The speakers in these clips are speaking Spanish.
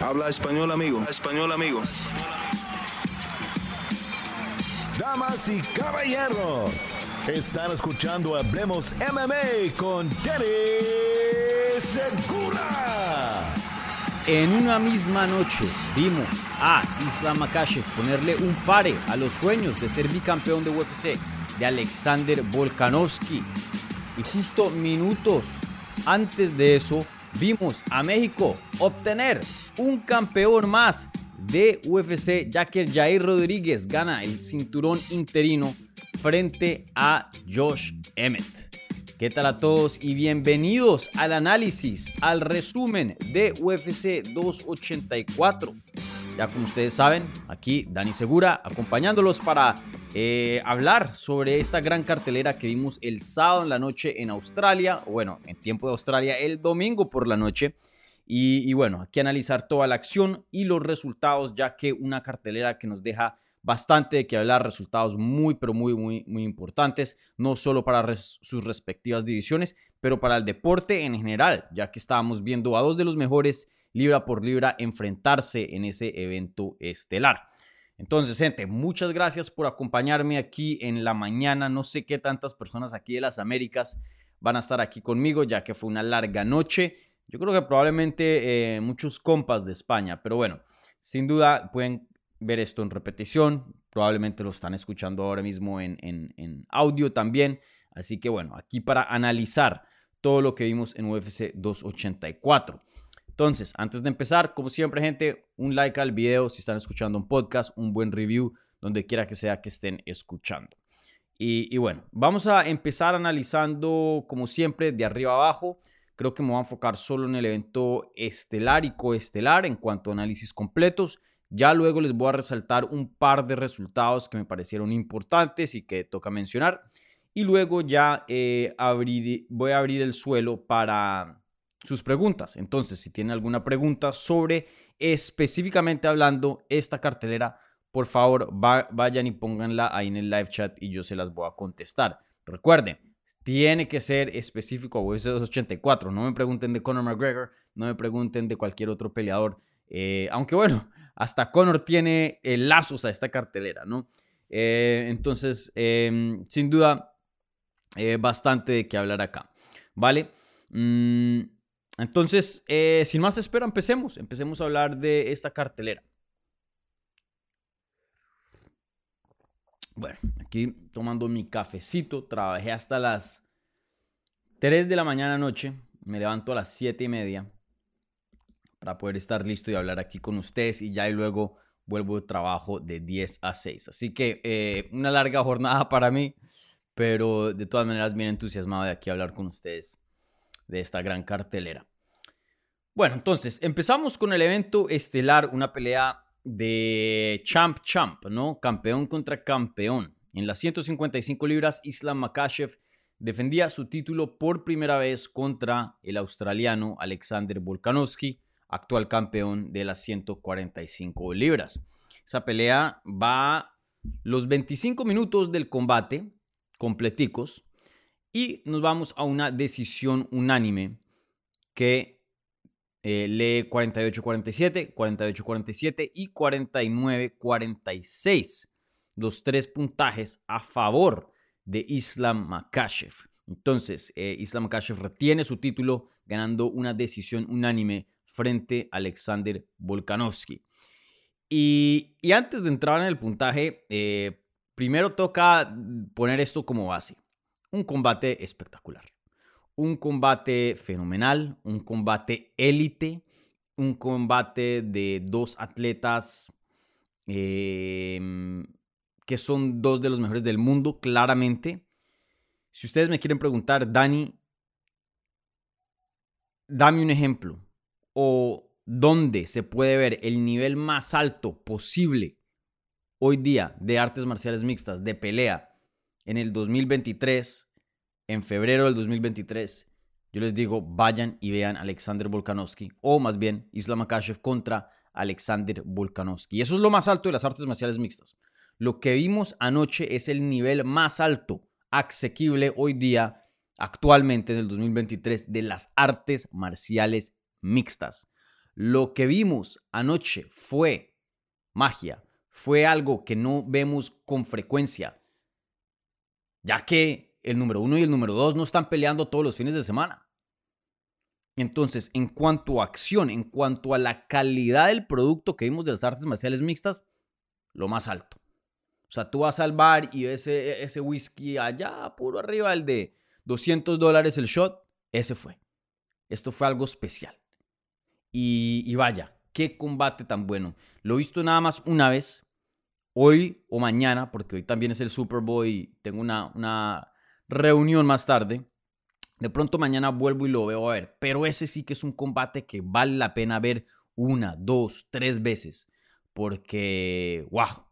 Habla español, amigo. Español, amigo. Damas y caballeros, están escuchando Hablemos MMA con Danny Segura. En una misma noche vimos a Islam Makhachev ponerle un pare a los sueños de ser bicampeón de UFC de Alexander Volkanovski. Y justo minutos antes de eso vimos a México obtener un campeón más de UFC, ya que Jair Rodríguez gana el cinturón interino frente a Josh Emmett. ¿Qué tal a todos y bienvenidos al análisis, al resumen de UFC 284? Ya como ustedes saben, aquí Dani Segura acompañándolos para eh, hablar sobre esta gran cartelera que vimos el sábado en la noche en Australia, bueno, en tiempo de Australia, el domingo por la noche. Y, y bueno, aquí analizar toda la acción y los resultados, ya que una cartelera que nos deja bastante de que hablar, resultados muy, pero muy, muy, muy importantes, no solo para sus respectivas divisiones, pero para el deporte en general, ya que estábamos viendo a dos de los mejores libra por libra enfrentarse en ese evento estelar. Entonces, gente, muchas gracias por acompañarme aquí en la mañana. No sé qué tantas personas aquí de las Américas van a estar aquí conmigo, ya que fue una larga noche. Yo creo que probablemente eh, muchos compas de España, pero bueno, sin duda pueden ver esto en repetición. Probablemente lo están escuchando ahora mismo en, en, audio también. Así que bueno, aquí para analizar todo lo que vimos en UFC 284. Entonces, antes de empezar, como siempre, gente, un like al video si están escuchando un podcast, un buen review, donde quiera que sea que estén escuchando. Y, y, bueno, vamos a empezar analizando, como siempre, de arriba abajo. Creo que me voy a enfocar solo en el evento estelar y coestelar en cuanto a análisis completos. Ya luego les voy a resaltar un par de resultados que me parecieron importantes y que toca mencionar. Y luego ya eh, voy a abrir el suelo para sus preguntas. Entonces, si tienen alguna pregunta sobre específicamente hablando esta cartelera, por favor vayan y pónganla ahí en el live chat y yo se las voy a contestar. Recuerden, tiene que ser específico a UFC 284. No me pregunten de Conor McGregor, no me pregunten de cualquier otro peleador. Eh, aunque bueno, hasta Conor tiene lazos a esta cartelera, ¿no? Eh, entonces, em, sin duda, eh, bastante de qué hablar acá, ¿vale? Mm, entonces, eh, sin más espera, empecemos. Empecemos a hablar de esta cartelera. Bueno, aquí tomando mi cafecito, trabajé hasta las 3 de la mañana noche, me levanto a las 7 y media para poder estar listo y hablar aquí con ustedes y ya y luego vuelvo de trabajo de 10 a 6. Así que eh, una larga jornada para mí, pero de todas maneras bien entusiasmado de aquí hablar con ustedes de esta gran cartelera. Bueno, entonces empezamos con el evento estelar, una pelea de champ champ, ¿no? Campeón contra campeón. En las 155 libras, Islam Makhachev defendía su título por primera vez contra el australiano Alexander Volkanovski actual campeón de las 145 libras. Esa pelea va los 25 minutos del combate completicos y nos vamos a una decisión unánime que eh, lee 48-47, 48-47 y 49-46. Los tres puntajes a favor de Islam Makhachev. Entonces, eh, Islam Makhachev retiene su título ganando una decisión unánime frente a Alexander Volkanovski. Y, antes de entrar en el puntaje, eh, primero toca poner esto como base. Un combate espectacular. Un combate fenomenal, un combate élite, un combate de dos atletas em, que son dos de los mejores del mundo, claramente. Si ustedes me quieren preguntar, Dani, dame un ejemplo o dónde se puede ver el nivel más alto posible hoy día de artes marciales mixtas, de pelea, en el 2023, en febrero del 2023, yo les digo, vayan y vean Alexander Volkanovski, o más bien Islam Makhachev contra Alexander Volkanovski. Y eso es lo más alto de las artes marciales mixtas. Lo que vimos anoche es el nivel más alto, asequible hoy día, actualmente en el 2023, de las artes marciales mixtas. Lo que vimos anoche fue magia, fue algo que no vemos con frecuencia, ya que el número uno y el número dos no están peleando todos los fines de semana. Entonces, en cuanto a acción, en cuanto a la calidad del producto que vimos de las artes marciales mixtas, lo más alto. O sea, tú vas al bar y ese, ese whisky allá, puro arriba, el de 200 dólares el shot, ese fue. Esto fue algo especial. Y, vaya, qué combate tan bueno. Lo he visto nada más una vez, hoy o mañana, porque hoy también es el Super Bowl y tengo una, una reunión más tarde. De pronto mañana vuelvo y lo veo a ver. Pero ese sí que es un combate que vale la pena ver una, dos, tres veces. Porque, wow,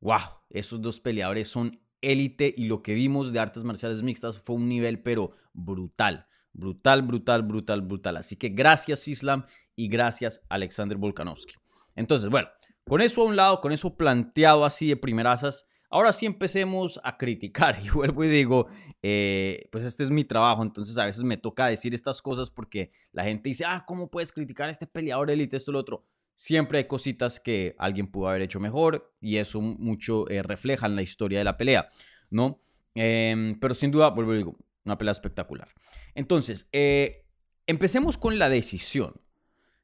wow, esos dos peleadores son élite y lo que vimos de artes marciales mixtas fue un nivel pero brutal. Brutal, brutal, brutal, brutal. Así que gracias Islam y gracias Alexander Volkanovski. Entonces, bueno, con eso a un lado, con eso planteado así de primerazas, ahora sí empecemos a criticar. Y vuelvo y digo, eh, pues este es mi trabajo, entonces a veces me toca decir estas cosas porque la gente dice, ah, ¿cómo puedes criticar a este peleador élite, esto, lo otro? Siempre hay cositas que alguien pudo haber hecho mejor y eso mucho eh, refleja en la historia de la pelea, ¿no? Em, pero sin duda, vuelvo y digo, una pelea espectacular. Entonces, eh, empecemos con la decisión.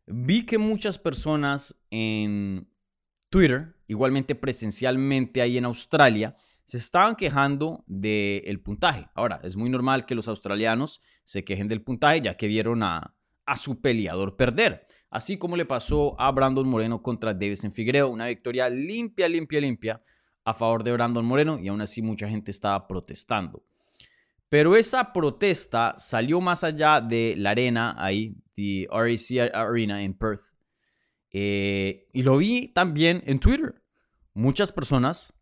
Vi que muchas personas en Twitter, igualmente presencialmente ahí en Australia, se estaban quejando del puntaje. Ahora, es muy normal que los australianos se quejen del puntaje ya que vieron a, su peleador perder. Así como le pasó a Brandon Moreno contra Davison Figueiredo, una victoria limpia, limpia, limpia a favor de Brandon Moreno y aún así mucha gente estaba protestando. Pero esa protesta salió más allá de la arena ahí, the RAC Arena en Perth. Eh, y lo vi también en Twitter. Muchas personas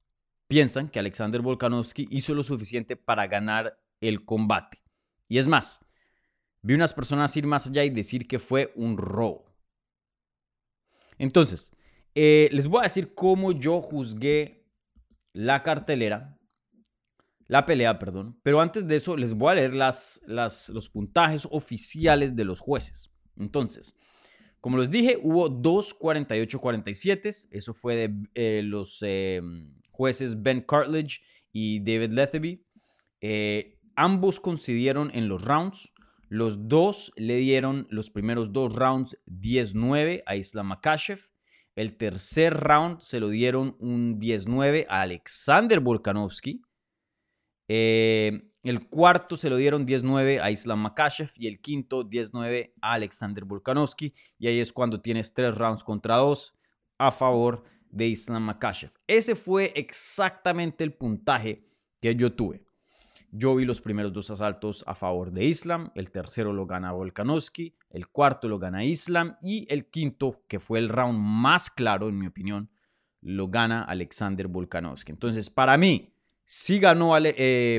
piensan que Alexander Volkanovski hizo lo suficiente para ganar el combate. Y es más, vi unas personas ir más allá y decir que fue un robo. Entonces, eh, les voy a decir cómo yo juzgué la cartelera la pelea, perdón. Pero antes de eso, les voy a leer las, los puntajes oficiales de los jueces. Entonces, como les dije, hubo dos 48-47. Eso fue de eh, los em, jueces Ben Cartledge y David Letheby. Eh, ambos coincidieron en los rounds. Los dos le dieron los primeros dos rounds 10-9 a Islam Makashev. El tercer round se lo dieron un 10-9 a Alexander Volkanovski. Eh, el cuarto se lo dieron 10-9 a Islam Makashev y el quinto 10-9 a Alexander Volkanovski. Y ahí es cuando tienes tres rounds contra dos a favor de Islam Makashev. Ese fue exactamente el puntaje que yo tuve. Yo vi los primeros dos asaltos a favor de Islam, el tercero lo gana Volkanovski, el cuarto lo gana Islam y el quinto, que fue el round más claro en mi opinión, lo gana Alexander Volkanovski. Entonces, para mí, Sí ganó, eh,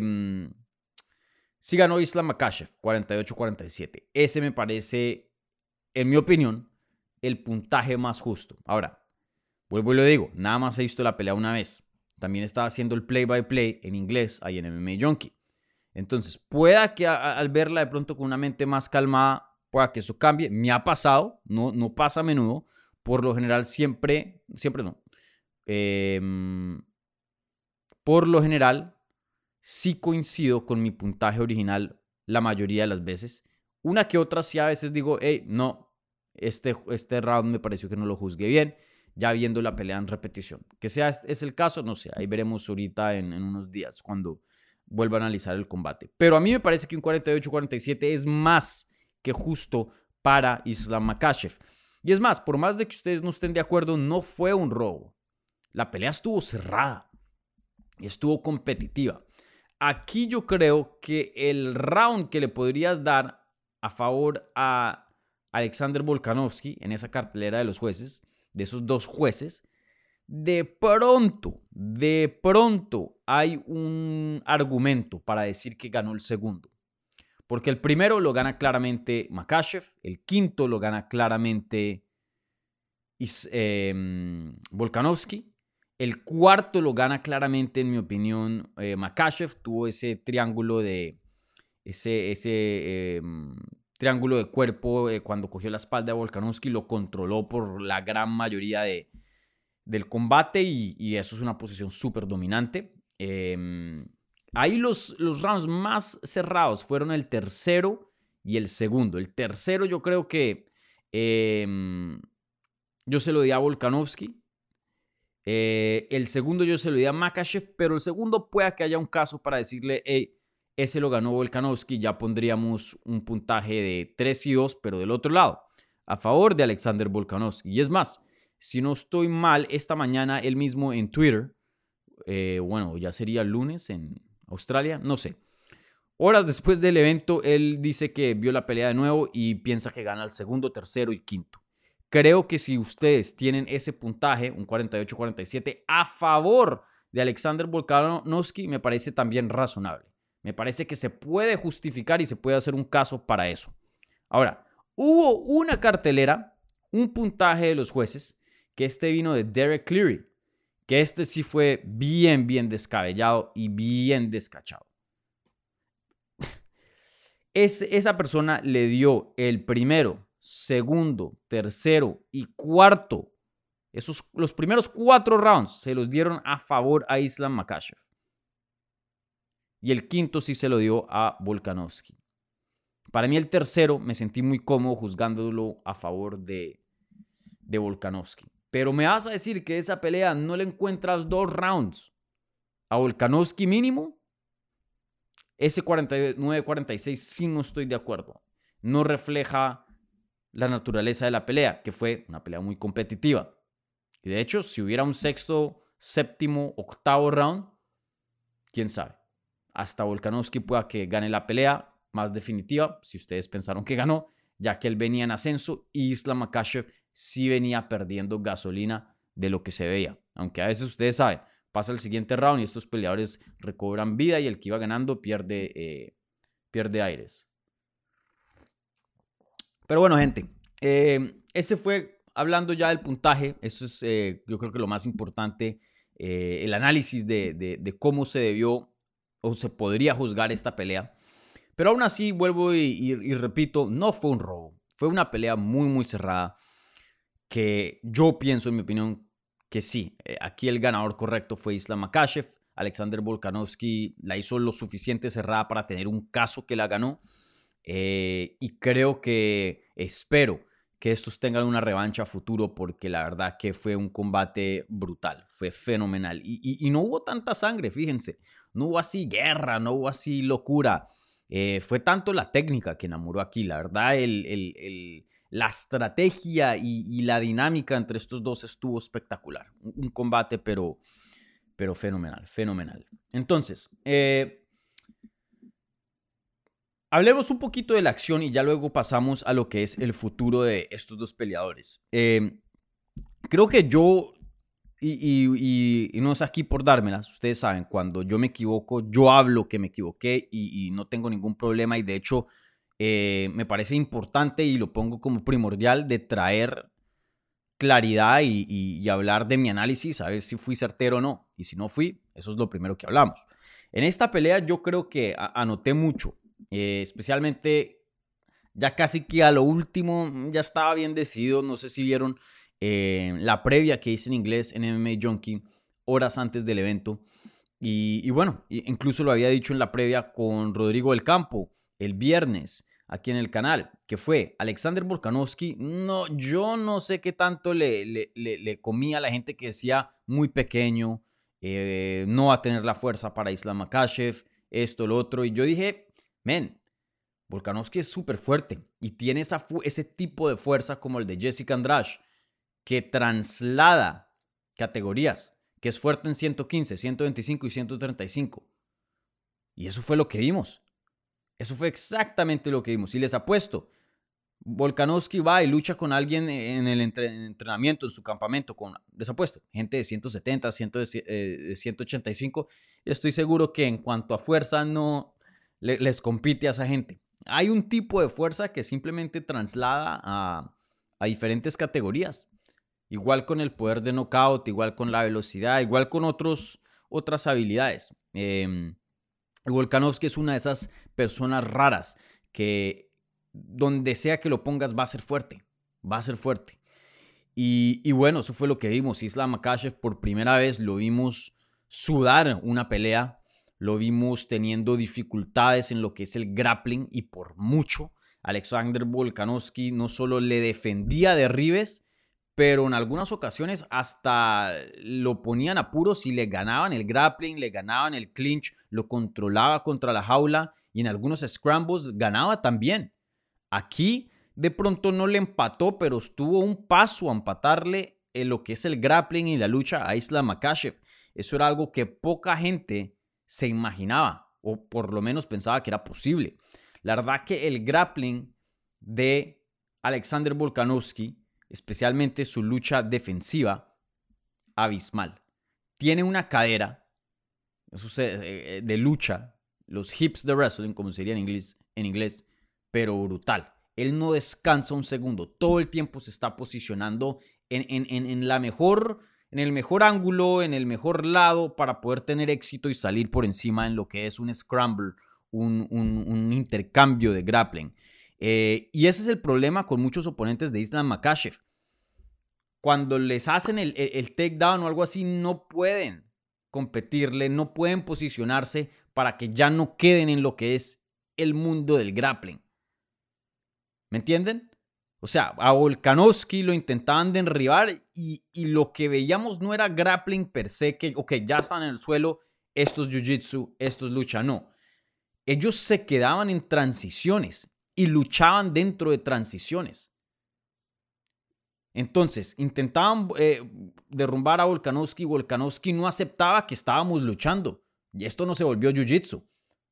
sí ganó Islam Makashev, 48-47. Ese me parece, en mi opinión, el puntaje más justo. Ahora, vuelvo y lo digo, nada más he visto la pelea una vez. También estaba haciendo el play-by-play en inglés ahí en MMA Junkie. Entonces, pueda que al verla de pronto con una mente más calmada, pueda que eso cambie. Me ha pasado, no, no pasa a menudo. Por lo general, siempre, siempre no. Eh, por lo general, sí coincido con mi puntaje original la mayoría de las veces. Una que otra sí a veces digo, hey, no, este, este round me pareció que no lo juzgué bien, ya viendo la pelea en repetición. Que sea es el caso, no sé, ahí veremos ahorita en, unos días cuando vuelva a analizar el combate. Pero a mí me parece que un 48-47 es más que justo para Islam Makashev. Y es más, por más de que ustedes no estén de acuerdo, no fue un robo. La pelea estuvo cerrada estuvo competitiva. Aquí yo creo que el round que le podrías dar a favor a Alexander Volkanovski en esa cartelera de los jueces, de esos dos jueces, de pronto, de pronto hay un argumento para decir que ganó el segundo. Porque el primero lo gana claramente Makashev, el quinto lo gana claramente eh, Volkanovski el cuarto lo gana claramente, en mi opinión, eh, Makashev. Tuvo ese triángulo de. Ese, ese em, triángulo de cuerpo eh, cuando cogió la espalda de Volkanovski, lo controló por la gran mayoría de, del combate y, eso es una posición súper dominante. Em, ahí los, los rounds más cerrados fueron el tercero y el segundo. El tercero yo creo que em, yo se lo di a Volkanovski. Eh, el segundo yo se lo di a Makachev, pero el segundo puede que haya un caso para decirle, hey, ese lo ganó Volkanovski, ya pondríamos un puntaje de 3 y 2, pero del otro lado, a favor de Alexander Volkanovski. Y es más, si no estoy mal, esta mañana él mismo en Twitter, eh, bueno, ya sería lunes en Australia, no sé. Horas después del evento, él dice que vio la pelea de nuevo y piensa que gana el segundo, tercero y quinto. Creo que si ustedes tienen ese puntaje, un 48-47, a favor de Alexander Volkanovski, me parece también razonable. Me parece que se puede justificar y se puede hacer un caso para eso. Ahora, hubo una cartelera, un puntaje de los jueces, que este vino de Derek Cleary, que este sí fue bien, bien descabellado y bien descachado. Es, esa persona le dio el primero segundo, tercero y cuarto, esos, los primeros cuatro rounds se los dieron a favor a Islam Makashev. Y el quinto sí se lo dio a Volkanovski. Para mí el tercero me sentí muy cómodo juzgándolo a favor de, de Volkanovski. Pero me vas a decir que esa pelea no le encuentras dos rounds a Volkanovski mínimo. Ese 49-46 sí no estoy de acuerdo. No refleja la naturaleza de la pelea, que fue una pelea muy competitiva. Y de hecho, si hubiera un sexto, séptimo, octavo round, quién sabe. Hasta Volkanovski pueda que gane la pelea más definitiva, si ustedes pensaron que ganó, ya que él venía en ascenso y Islam Makashev sí venía perdiendo gasolina de lo que se veía. Aunque a veces ustedes saben, pasa el siguiente round y estos peleadores recobran vida y el que iba ganando pierde, eh, pierde aires. Pero bueno, gente, eh, ese fue hablando ya del puntaje. Eso es, eh, yo creo que lo más importante, eh, el análisis de, cómo se debió o se podría juzgar esta pelea. Pero aún así, vuelvo y, repito, no fue un robo. Fue una pelea muy, muy cerrada. Que yo pienso, en mi opinión, que sí. aquí el ganador correcto fue Islam Makashev. Alexander Volkanovski la hizo lo suficiente cerrada para tener un caso que la ganó. Eh, y creo que espero que estos tengan una revancha a futuro porque la verdad que fue un combate brutal, fue fenomenal. Y, no hubo tanta sangre, fíjense, no hubo así guerra, no hubo así locura. Eh, fue tanto la técnica que enamoró aquí, la verdad, el, la estrategia y, la dinámica entre estos dos estuvo espectacular. Un, combate, pero, pero fenomenal, fenomenal. Entonces, eh, Hablemos un poquito de la acción y ya luego pasamos a lo que es el futuro de estos dos peleadores. Em, creo que yo, y, no es aquí por dármelas, ustedes saben, cuando yo me equivoco, yo hablo que me equivoqué y, no tengo ningún problema y de hecho eh, me parece importante y lo pongo como primordial de traer claridad y, hablar de mi análisis, a ver si fui certero o no. Y si no fui, eso es lo primero que hablamos. En esta pelea yo creo que anoté mucho. Eh, especialmente ya casi que a lo último mm, ya estaba bien decidido. No sé si vieron eh, la previa que hice en inglés en MMA Junkie horas antes del evento. Y, bueno, incluso lo había dicho en la previa con Rodrigo del Campo el viernes aquí en el canal, que fue Alexander Volkanovski. No, yo no sé qué tanto le, le, comía a la gente que decía muy pequeño, eh, no va a tener la fuerza para Islam Makashev, esto, lo otro. Y yo dije, Men, Volkanovski es súper fuerte y tiene esa ese tipo de fuerza como el de Jessica Andrade, que traslada categorías, que es fuerte en 115, 125 y 135. Y eso fue lo que vimos. Eso fue exactamente lo que vimos. Y les apuesto, Volkanovski va y lucha con alguien en el entrenamiento, en su campamento, con, les apuesto, gente de 170, 185. Y estoy seguro que en cuanto a fuerza no, les compite a esa gente. Hay un tipo de fuerza que simplemente traslada a, diferentes categorías. Igual con el poder de knockout, igual con la velocidad, igual con otros, otras habilidades. Eh, Volkanovski es una de esas personas raras que donde sea que lo pongas va a ser fuerte, va a ser fuerte. Y, bueno, eso fue lo que vimos. Islam Makashev por primera vez lo vimos sudar una pelea, lo vimos teniendo dificultades en lo que es el grappling y por mucho. Alexander Volkanovski no solo le defendía derribes, pero en algunas ocasiones hasta lo ponían a puros y le ganaban el grappling, le ganaban el clinch, lo controlaba contra la jaula y en algunos scrambles ganaba también. Aquí de pronto no le empató, pero estuvo un paso a empatarle en lo que es el grappling y la lucha a Isla Makashev. Eso era algo que poca gente se imaginaba, o por lo menos pensaba que era posible. La verdad que el grappling de Alexander Volkanovski, especialmente su lucha defensiva, abismal. Tiene una cadera eh, de lucha, los hips de wrestling, como sería en inglés, en inglés pero brutal. Él no descansa un segundo, todo el tiempo se está posicionando en, la mejor, en el mejor ángulo, en el mejor lado para poder tener éxito y salir por encima en lo que es un scramble, un, un, intercambio de grappling. Eh, y ese es el problema con muchos oponentes de Islam Makashev. Cuando les hacen el, el, el takedown o algo así, no pueden competirle, no pueden posicionarse para que ya no queden en lo que es el mundo del grappling. ¿Me entienden? O sea, a Volkanovski lo intentaban derribar y, y, lo que veíamos no era grappling per se, que, ok, ya están en el suelo, estos jiu-jitsu, estos lucha, no. Ellos se quedaban en transiciones y luchaban dentro de transiciones. Entonces, intentaban eh, derrumbar a Volkanovski Volkanovski no aceptaba que estábamos luchando. Y esto no se volvió jiu-jitsu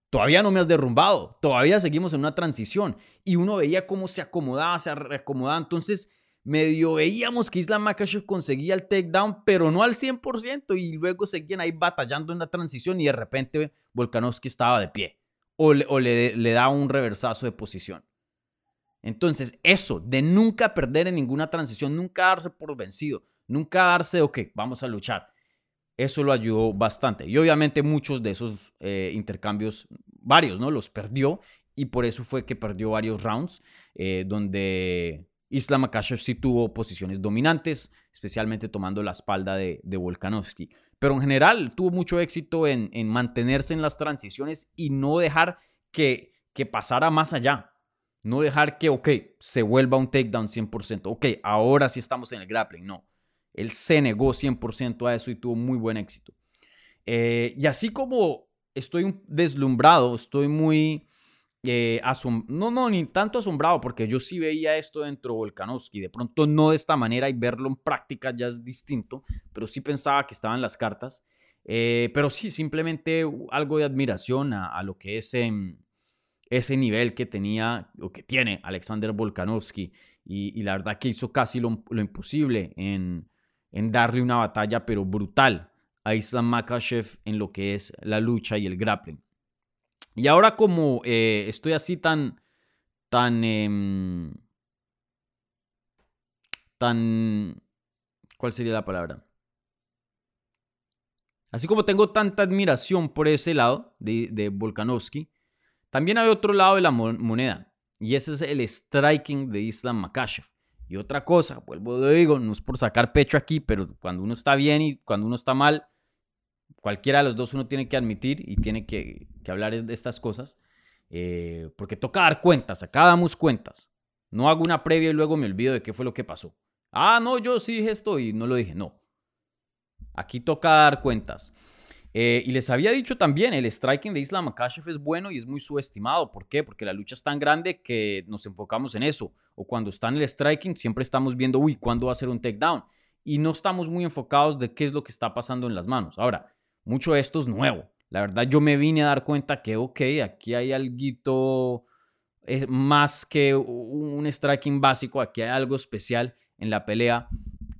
todavía no me has derrumbado, todavía seguimos en una transición. Y uno veía cómo se acomodaba, se reacomodaba. Entonces, medio veíamos que Islam Makashev conseguía el takedown, pero no al 100%. Y luego seguían ahí batallando en la transición y de repente Volkanovski estaba de pie o le, o daba un reversazo de posición. Entonces, eso de nunca perder en ninguna transición, nunca darse por vencido, nunca darse, ok, vamos a luchar eso lo ayudó bastante. Y obviamente muchos de esos eh, intercambios, varios, ¿no? Los perdió y por eso fue que perdió varios rounds eh, donde Islam Makashev sí tuvo posiciones dominantes, especialmente tomando la espalda de, de Volkanovski. Pero en general tuvo mucho éxito en, en, mantenerse en las transiciones y no dejar que, que pasara más allá. No dejar que, ok, se vuelva un takedown 100%. Ok, ahora sí estamos en el grappling. No. Él se negó 100% a eso y tuvo muy buen éxito. Eh, y así como estoy deslumbrado, estoy muy eh, no, no, ni tanto asombrado, porque yo sí veía esto dentro de Volkanovski, de pronto no de esta manera y verlo en práctica ya es distinto, pero sí pensaba que estaban las cartas. Eh, pero sí, simplemente algo de admiración a, lo que es ese nivel que tenía o que tiene Alexander Volkanovski. Y, la verdad que hizo casi lo imposible en, en darle una batalla pero brutal a Islam Makashev en lo que es la lucha y el grappling. Y ahora como eh, estoy así tan, tan, em, tan, ¿cuál sería la palabra? Así como tengo tanta admiración por ese lado de, de Volkanovski, también hay otro lado de la moneda, y ese es el striking de Islam Makashev. Y otra cosa, vuelvo a digo, no es por sacar pecho aquí, pero cuando uno está bien y cuando uno está mal, cualquiera de los dos uno tiene que admitir y tiene que, hablar de estas cosas, eh, porque toca dar cuentas, acá damos cuentas. No hago una previa y luego me olvido de qué fue lo que pasó. Ah, no, yo sí dije esto y no lo dije. No. Aquí toca dar cuentas. Eh, y les había dicho también, el striking de Islam Makashev es bueno y es muy subestimado. ¿Por qué? Porque la lucha es tan grande que nos enfocamos en eso. O cuando está en el striking, siempre estamos viendo, uy, ¿cuándo va a ser un takedown? Y no estamos muy enfocados de qué es lo que está pasando en las manos. Ahora, mucho de esto es nuevo. La verdad, yo me vine a dar cuenta que, ok, aquí hay algo más que un striking básico, aquí hay algo especial en la pelea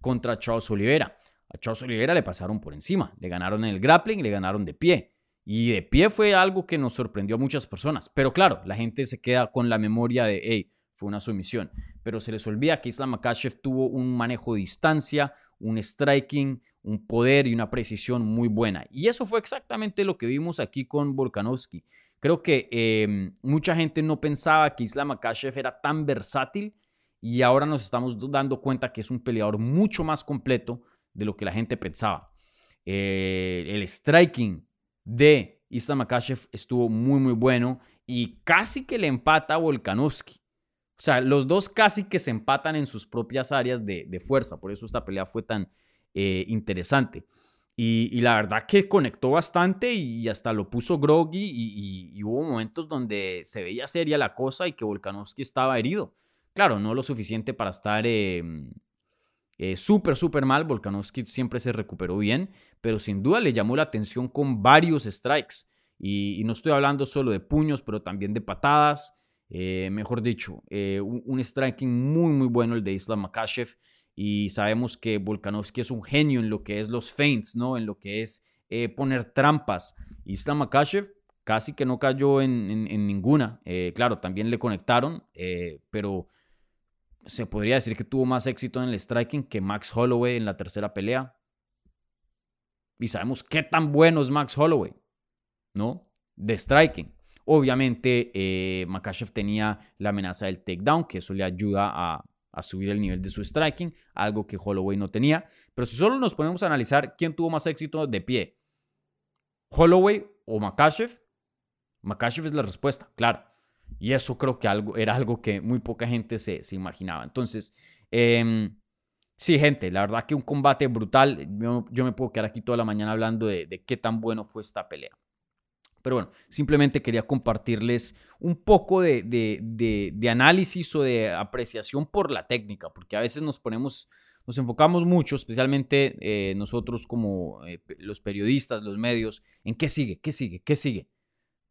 contra Charles Oliveira. A Charles Oliveira le pasaron por encima, le ganaron en el grappling, le ganaron de pie. Y de pie fue algo que nos sorprendió a muchas personas. Pero claro, la gente se queda con la memoria de, hey, fue una sumisión. Pero se les olvida que Islam Makashev tuvo un manejo de distancia, un striking, un poder y una precisión muy buena. Y eso fue exactamente lo que vimos aquí con Volkanovski. Creo que em, mucha gente no pensaba que Islam Makashev era tan versátil y ahora nos estamos dando cuenta que es un peleador mucho más completo de lo que la gente pensaba. Eh, el striking de Islam Makashev estuvo muy, muy bueno y casi que le empata a Volkanovski. O sea, los dos casi que se empatan en sus propias áreas de, fuerza. Por eso esta pelea fue tan eh, interesante. Y, la verdad que conectó bastante y hasta lo puso groggy y, hubo momentos donde se veía seria la cosa y que Volkanovski estaba herido. Claro, no lo suficiente para estar em, eh, súper, súper mal. Volkanovski siempre se recuperó bien, pero sin duda le llamó la atención con varios strikes. Y, no estoy hablando solo de puños, pero también de patadas. Eh, mejor dicho, eh, un, striking muy, muy bueno el de Islam Makashev y sabemos que Volkanovski es un genio en lo que es los feints, ¿no? En lo que es eh, poner trampas. Islam Makashev casi que no cayó en, ninguna. Eh, claro, también le conectaron, pero se podría decir que tuvo más éxito en el striking que Max Holloway en la tercera pelea. Y sabemos qué tan bueno es Max Holloway, ¿no? De striking. Obviamente, eh, tenía la amenaza del takedown, que eso le ayuda a, subir el nivel de su striking, algo que Holloway no tenía. Pero si solo nos ponemos a analizar quién tuvo más éxito de pie, Holloway o Makashev, Makashev es la respuesta, claro. Y eso creo que algo, era algo que muy poca gente se, imaginaba. Entonces, eh, sí, gente, la verdad que un combate brutal. Yo, me puedo quedar aquí toda la mañana hablando de qué tan bueno fue esta pelea. Pero bueno, simplemente quería compartirles un poco de, análisis o de apreciación por la técnica, porque a veces nos ponemos, nos enfocamos mucho, especialmente eh, nosotros como eh, los periodistas, los medios, en qué sigue, qué sigue, qué sigue.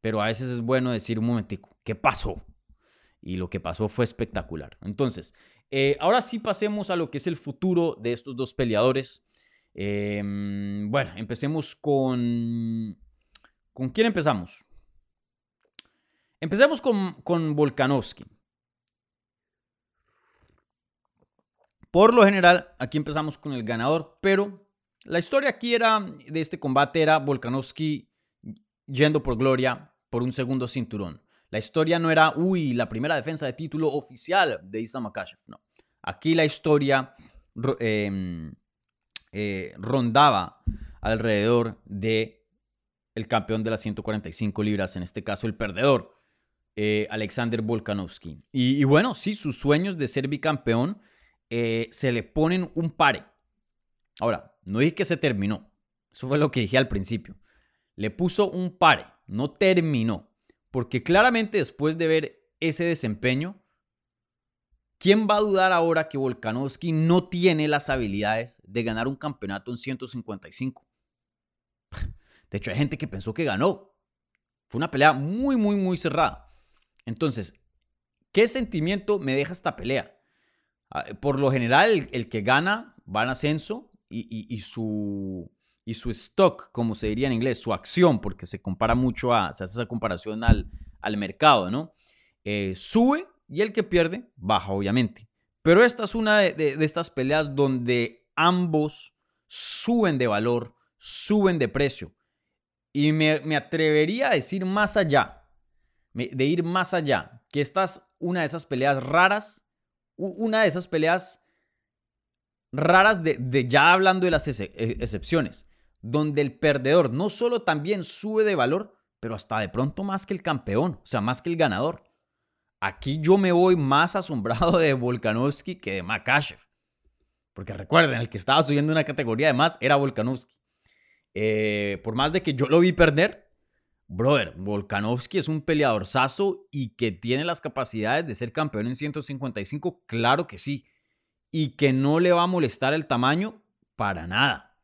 Pero a veces es bueno decir un momentico, ¿qué pasó? Y lo que pasó fue espectacular. Entonces, eh, ahora sí pasemos a lo que es el futuro de estos dos peleadores. Em, bueno, empecemos con ¿Con quién empezamos? Empecemos con, con Volkanovski. Por lo general, aquí empezamos con el ganador, pero la historia aquí era de este combate era Volkanovski yendo por gloria por un segundo cinturón. La historia no era, uy, la primera defensa de título oficial de Islam Makashev. No. Aquí la historia em, eh, rondaba alrededor de el campeón de las 145 libras, en este caso el perdedor, eh, Alexander Volkanovski. Y, bueno, sí, sus sueños de ser bicampeón eh, se le ponen un pare. Ahora, no dije que se terminó, eso fue lo que dije al principio. Le puso un pare, no terminó, porque claramente después de ver ese desempeño, ¿quién va a dudar ahora que Volkanovski no tiene las habilidades de ganar un campeonato en 155? De hecho, hay gente que pensó que ganó. Fue una pelea muy, muy, muy cerrada. Entonces, ¿qué sentimiento me deja esta pelea? Ah, por lo general, el, que gana va en ascenso y, su, y su stock, como se diría en inglés, su acción, porque se compara mucho a, se hace esa comparación al, al mercado, ¿no? Eh, sube y el que pierde baja, obviamente. Pero esta es una de estas peleas donde ambos suben de valor, suben de precio. Y me, atrevería a decir más allá, de ir más allá, que esta es una de esas peleas raras, una de esas peleas raras de, ya hablando de las e, excepciones, donde el perdedor no solo también sube de valor, pero hasta de pronto más que el campeón, o sea, más que el ganador. Aquí yo me voy más asombrado de Volkanovski que de Makashev. Porque recuerden, el que estaba subiendo una categoría de más era Volkanovski. Eh, por más de que yo lo vi perder, brother, Volkanovski es un peleador saso y que tiene las capacidades de ser campeón en 155, claro que sí. Y que no le va a molestar el tamaño para nada.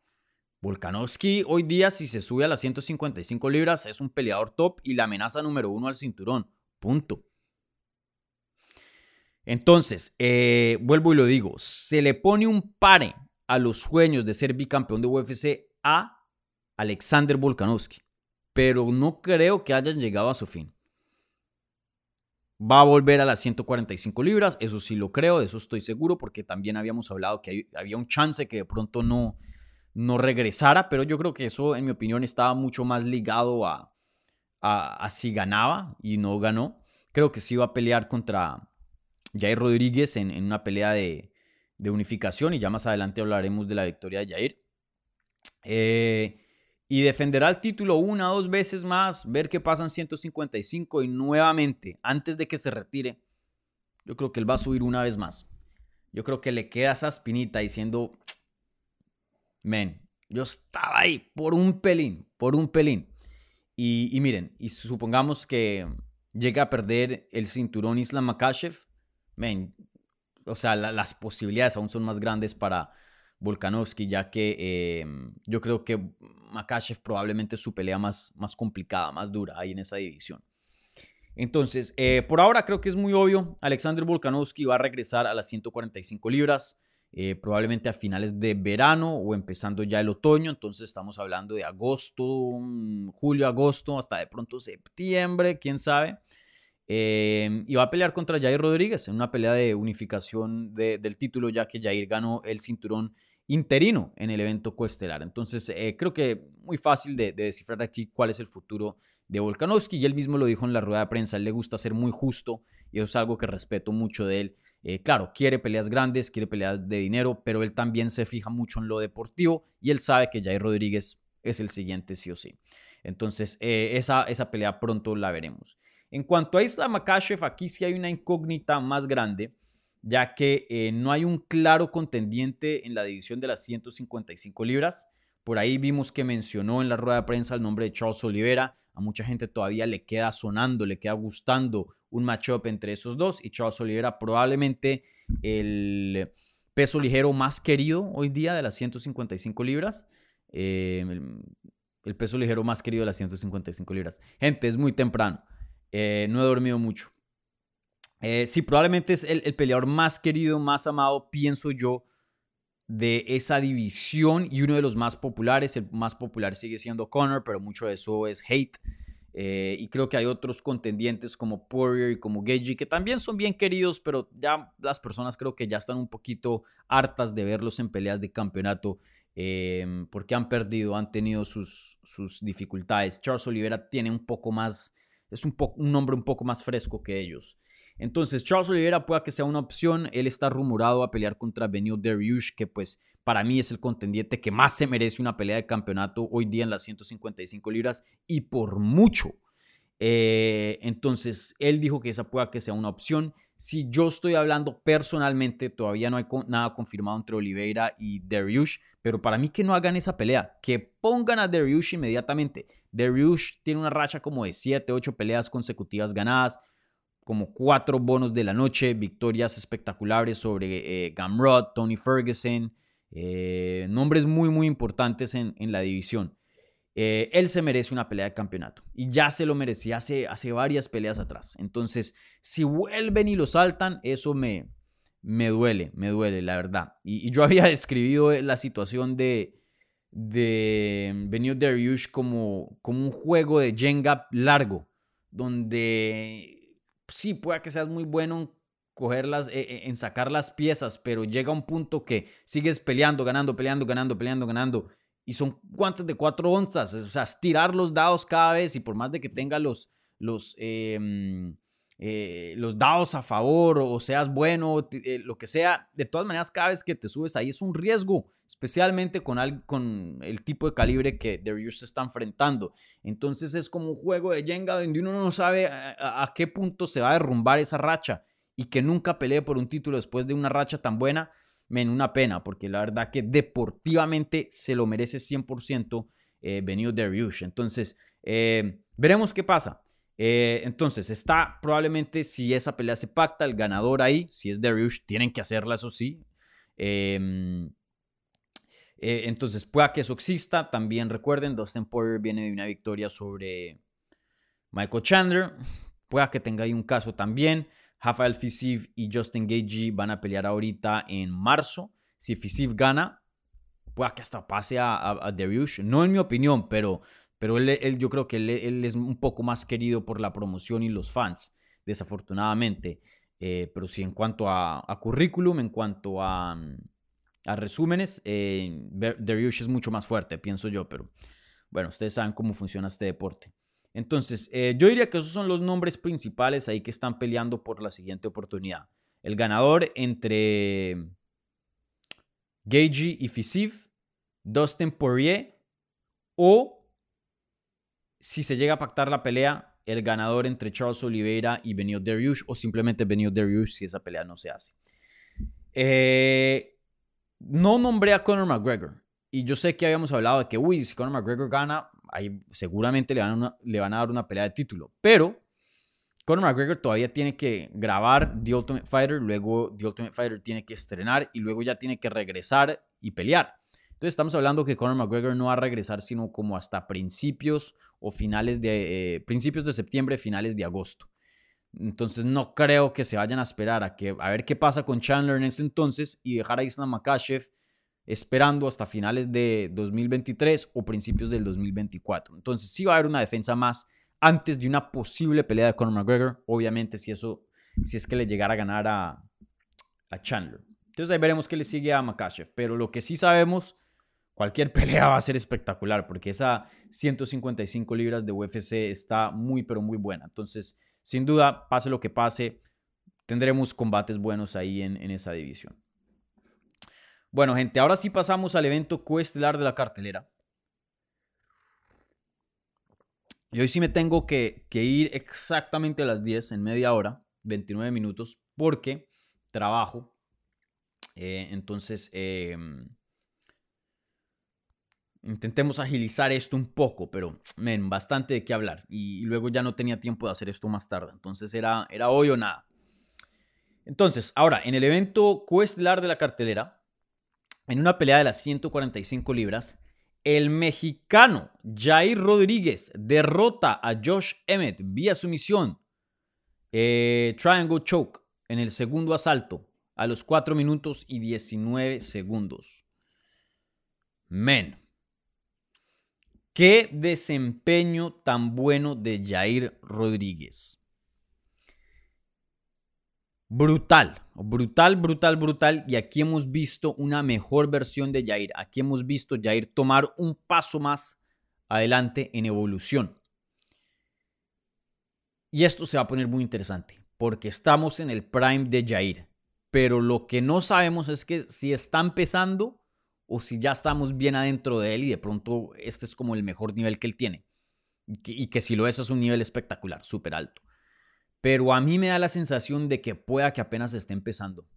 Volkanovski hoy día, si se sube a las 155 libras, es un peleador top y la amenaza número uno al cinturón. Punto. Entonces, eh, vuelvo y lo digo, se le pone un pare a los sueños de ser bicampeón de UFC a Alexander Volkanovski, pero no creo que hayan llegado a su fin. va a volver a las 145 libras, eso sí lo creo, de eso estoy seguro, porque también habíamos hablado que había un chance que de pronto no, no regresara, pero yo creo que eso, en mi opinión, estaba mucho más ligado a, a, si ganaba y no ganó. Creo que sí iba a pelear contra Jair Rodríguez en, una pelea de, unificación y ya más adelante hablaremos de la victoria de Jair. Eh, y defenderá el título una o dos veces más, ver qué pasa en 155 y nuevamente, antes de que se retire, yo creo que él va a subir una vez más. Yo creo que le queda esa espinita diciendo, men, yo estaba ahí por un pelín, por un pelín. Y, miren, y supongamos que llega a perder el cinturón Islam Makashev, men, o sea, las posibilidades aún son más grandes para Volkanovski, ya que em, yo creo que Makashev probablemente es su pelea más, más complicada, más dura ahí en esa división. Entonces, eh, por ahora creo que es muy obvio, Alexander Volkanovski va a regresar a las 145 libras. Eh, probablemente a finales de verano o empezando ya el otoño. Entonces estamos hablando de agosto, mm, julio, agosto, hasta de pronto septiembre, quién sabe. Eh, y va a pelear contra Jair Rodríguez en una pelea de unificación del título, ya que Jair ganó el cinturón interino en el evento coestelar. Entonces, eh, creo que muy fácil de, de, descifrar aquí cuál es el futuro de Volkanovski. Y él mismo lo dijo en la rueda de prensa, él le gusta ser muy justo y eso es algo que respeto mucho de él. Eh, claro, quiere peleas grandes, quiere peleas de dinero, pero él también se fija mucho en lo deportivo y él sabe que Jair Rodríguez es el siguiente sí o sí. Entonces, eh, esa, esa pelea pronto la veremos. En cuanto a Islam Makashev, aquí sí hay una incógnita más grande, ya que eh, no hay un claro contendiente en la división de las 155 libras. Por ahí vimos que mencionó en la rueda de prensa el nombre de Charles Oliveira. A mucha gente todavía le queda sonando, le queda gustando un matchup entre esos dos y Charles Oliveira probablemente el peso ligero más querido hoy día de las 155 libras. Em, el, peso ligero más querido de las 155 libras. Gente, es muy temprano. Eh, no he dormido mucho. Eh, sí, probablemente es el, el, peleador más querido, más amado, pienso yo, de esa división y uno de los más populares. El más popular sigue siendo Conor, pero mucho de eso es hate. Eh, y creo que hay otros contendientes como Poirier y como Geji que también son bien queridos, pero ya las personas creo que ya están un poquito hartas de verlos en peleas de campeonato em, porque han perdido, han tenido sus, sus dificultades. Charles Oliveira tiene un poco más, es un, un nombre un poco más fresco que ellos. Entonces, Charles Oliveira pueda que sea una opción. Él está rumorado a pelear contra Benio Dariush, que pues para mí es el contendiente que más se merece una pelea de campeonato hoy día en las 155 libras y por mucho. Eh, entonces, él dijo que esa pueda que sea una opción. Si yo estoy hablando personalmente, todavía no hay nada confirmado entre Oliveira y Dariush, pero para mí que no hagan esa pelea, que pongan a Dariush inmediatamente. Dariush tiene una racha como de 7, 8 peleas consecutivas ganadas como cuatro bonos de la noche, victorias espectaculares sobre eh, Gamrot, Tony Ferguson, eh, nombres muy, muy importantes en, la división. Eh, él se merece una pelea de campeonato y ya se lo merecía hace, hace varias peleas atrás. Entonces, si vuelven y lo saltan, eso me, me duele, me duele, la verdad. Y, yo había describido la situación de, de Benio Dariush como, como un juego de Jenga largo, donde sí, puede que seas muy bueno en cogerlas, eh, eh, en sacar las piezas, pero llega un punto que sigues peleando, ganando, peleando, ganando, peleando, ganando. Y son guantes de cuatro onzas, o sea, tirar los dados cada vez y por más de que tenga los, los, em, eh, los dados a favor o seas bueno, eh, lo que sea, de todas maneras cada vez que te subes ahí es un riesgo, especialmente con, el tipo de calibre que Darius se está enfrentando. Entonces es como un juego de Jenga donde uno no sabe a, qué punto se va a derrumbar esa racha y que nunca pelee por un título después de una racha tan buena, men, una pena, porque la verdad que deportivamente se lo merece 100% eh, venido Darius. Entonces, eh, veremos qué pasa. Eh, entonces, está probablemente si esa pelea se pacta, el ganador ahí, si es Dariush, tienen que hacerla, eso sí. Em, eh, entonces, pueda que eso exista. También recuerden, Dustin Poirier viene de una victoria sobre Michael Chandler. Pueda que tenga ahí un caso también. Rafael Fisiv y Justin Gagey van a pelear ahorita en marzo. Si Fisiv gana, pueda que hasta pase a, a, a. No en mi opinión, pero pero él, yo creo que él, es un poco más querido por la promoción y los fans. desafortunadamente. Eh, pero sí, en cuanto a, currículum, en cuanto a, a resúmenes, eh, es mucho más fuerte, pienso yo, pero bueno, ustedes saben cómo funciona este deporte. Entonces, eh, yo diría que esos son los nombres principales ahí que están peleando por la siguiente oportunidad. El ganador entre Gagey y Fisiv, Dustin Poirier, o si se llega a pactar la pelea, el ganador entre Charles Oliveira y Benio Dariush, o simplemente Benio Dariush si esa pelea no se hace. Eh, no nombré a Conor McGregor. Y yo sé que habíamos hablado de que, uy, si Conor McGregor gana, ahí seguramente le van, a le van a dar una pelea de título. Pero Conor McGregor todavía tiene que grabar The Ultimate Fighter, luego The Ultimate Fighter tiene que estrenar y luego ya tiene que regresar y pelear. Entonces estamos hablando que Conor McGregor no va a regresar sino como hasta principios o finales de eh, principios de septiembre, finales de agosto. Entonces no creo que se vayan a esperar a, que, a ver qué pasa con Chandler en ese entonces y dejar a Islam Makashev esperando hasta finales de 2023 o principios del 2024. Entonces sí va a haber una defensa más antes de una posible pelea de Conor McGregor, obviamente si eso si es que le llegara a ganar a, a Chandler. Entonces ahí veremos qué le sigue a Makashev, pero lo que sí sabemos cualquier pelea va a ser espectacular porque esa 155 libras de UFC está muy pero muy buena. Entonces, sin duda, pase lo que pase, tendremos combates buenos ahí en, esa división. Bueno, gente, ahora sí pasamos al evento coestelar de la cartelera. Y hoy sí me tengo que, ir exactamente a las 10, en media hora, 29 minutos, porque trabajo. Eh, entonces, em, Intentemos agilizar esto un poco, pero, men, bastante de qué hablar. Y, luego ya no tenía tiempo de hacer esto más tarde. Entonces era, era hoy o nada. Entonces, ahora, en el evento coestelar de la cartelera, en una pelea de las 145 libras, el mexicano Jair Rodríguez derrota a Josh Emmett vía sumisión. Eh, triangle choke en el segundo asalto a los 4 minutos y 19 segundos. Men. Qué desempeño tan bueno de Jair Rodríguez. Brutal, brutal, brutal, brutal. Y aquí hemos visto una mejor versión de Jair. Aquí hemos visto Jair tomar un paso más adelante en evolución. Y esto se va a poner muy interesante porque estamos en el prime de Jair. Pero lo que no sabemos es que si está empezando o si ya estamos bien adentro de él y de pronto este es como el mejor nivel que él tiene. Y que, si lo es es un nivel espectacular, súper alto. Pero a mí me da la sensación de que pueda que apenas esté empezando.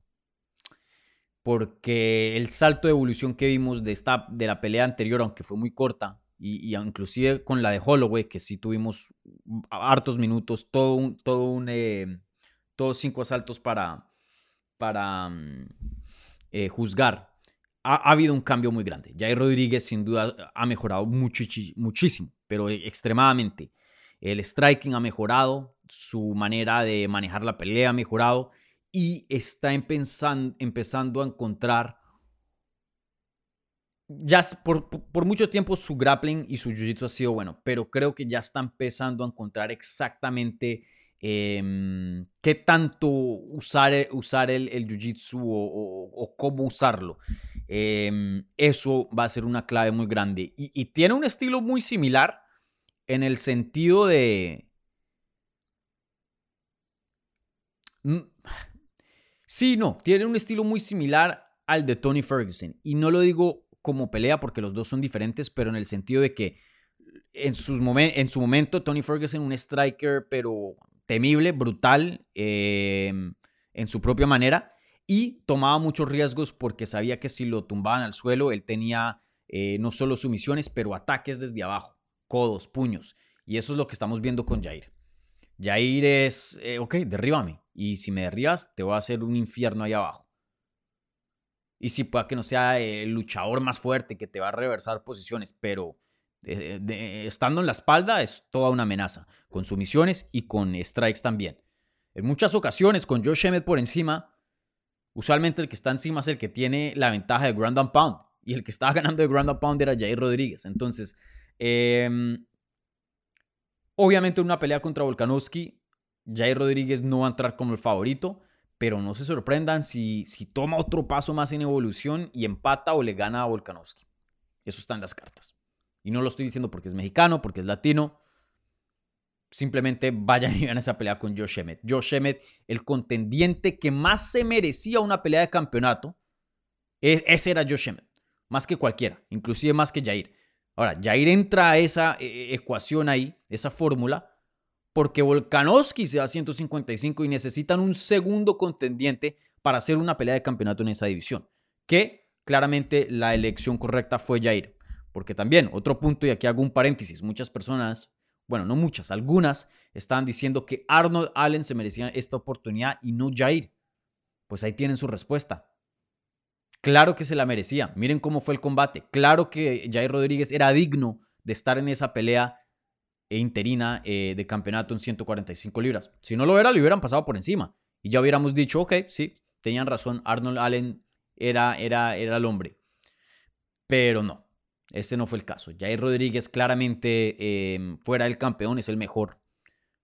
Porque el salto de evolución que vimos de, esta, de la pelea anterior, aunque fue muy corta, y, inclusive con la de Holloway, que sí tuvimos hartos minutos, todo un, todo un, eh, todos cinco asaltos para, para mm, eh, juzgar ha, habido un cambio muy grande. Jair Rodríguez sin duda ha mejorado muchísimo, pero extremadamente. El striking ha mejorado, su manera de manejar la pelea ha mejorado y está empezando a encontrar ya por, por, mucho tiempo su grappling y su jiu-jitsu ha sido bueno, pero creo que ya está empezando a encontrar exactamente eh, qué tanto usar, usar el, el jiu-jitsu o, cómo usarlo. Em, eso va a ser una clave muy grande. Y, tiene un estilo muy similar en el sentido de... Mm, sí, no, tiene un estilo muy similar al de Tony Ferguson. Y no lo digo como pelea porque los dos son diferentes, pero en el sentido de que en, sus en su momento Tony Ferguson un striker, pero temible, brutal, em, en su propia manera y tomaba muchos riesgos porque sabía que si lo tumbaban al suelo, él tenía eh, no solo sumisiones, pero ataques desde abajo, codos, puños. Y eso es lo que estamos viendo con Jair. Jair es, eh, ok, derríbame. Y si me derribas, te voy a hacer un infierno ahí abajo. Y si pueda que no sea el luchador más fuerte que te va a reversar posiciones, pero eh, estando en la espalda es toda una amenaza, con sumisiones y con strikes también. En muchas ocasiones, con Josh Emmett por encima, Usualmente el que está encima es el que tiene la ventaja de ground and pound. Y el que estaba ganando de ground and pound era Jair Rodríguez. Entonces, em, obviamente una pelea contra Volkanovski, Jair Rodríguez no va a entrar como el favorito, pero no se sorprendan si, si toma otro paso más en evolución y empata o le gana a Volkanovski. Eso está en las cartas. Y no lo estoy diciendo porque es mexicano, porque es latino. Simplemente vayan y vean esa pelea con Josh Emmett. Josh el contendiente que más se merecía una pelea de campeonato, e, ese era Josh Emmett. Más que cualquiera, inclusive más que Jair. Ahora, Jair entra a esa eh, ecuación ahí, esa fórmula, porque Volkanovski se da 155 y necesitan un segundo contendiente para hacer una pelea de campeonato en esa división. Que claramente la elección correcta fue Jair. Porque también, otro punto, y aquí hago un paréntesis, muchas personas, bueno, no muchas, algunas estaban diciendo que Arnold Allen se merecía esta oportunidad y no Jair. Pues ahí tienen su respuesta. Claro que se la merecía. Miren cómo fue el combate. Claro que Jair Rodríguez era digno de estar en esa pelea e interina eh, de campeonato en 145 libras. Si no lo era, le hubieran pasado por encima. Y ya hubiéramos dicho, ok, sí, tenían razón, Arnold Allen era, era, era el hombre. Pero no, ese no fue el caso. Jair Rodríguez claramente em, fuera del campeón es el mejor.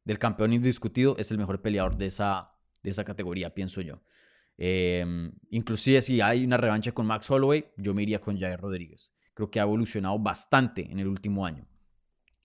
Del campeón indiscutido es el mejor peleador de esa, de esa categoría, pienso yo. Em, inclusive si hay una revancha con Max Holloway, yo me iría con Jair Rodríguez. Creo que ha evolucionado bastante en el último año.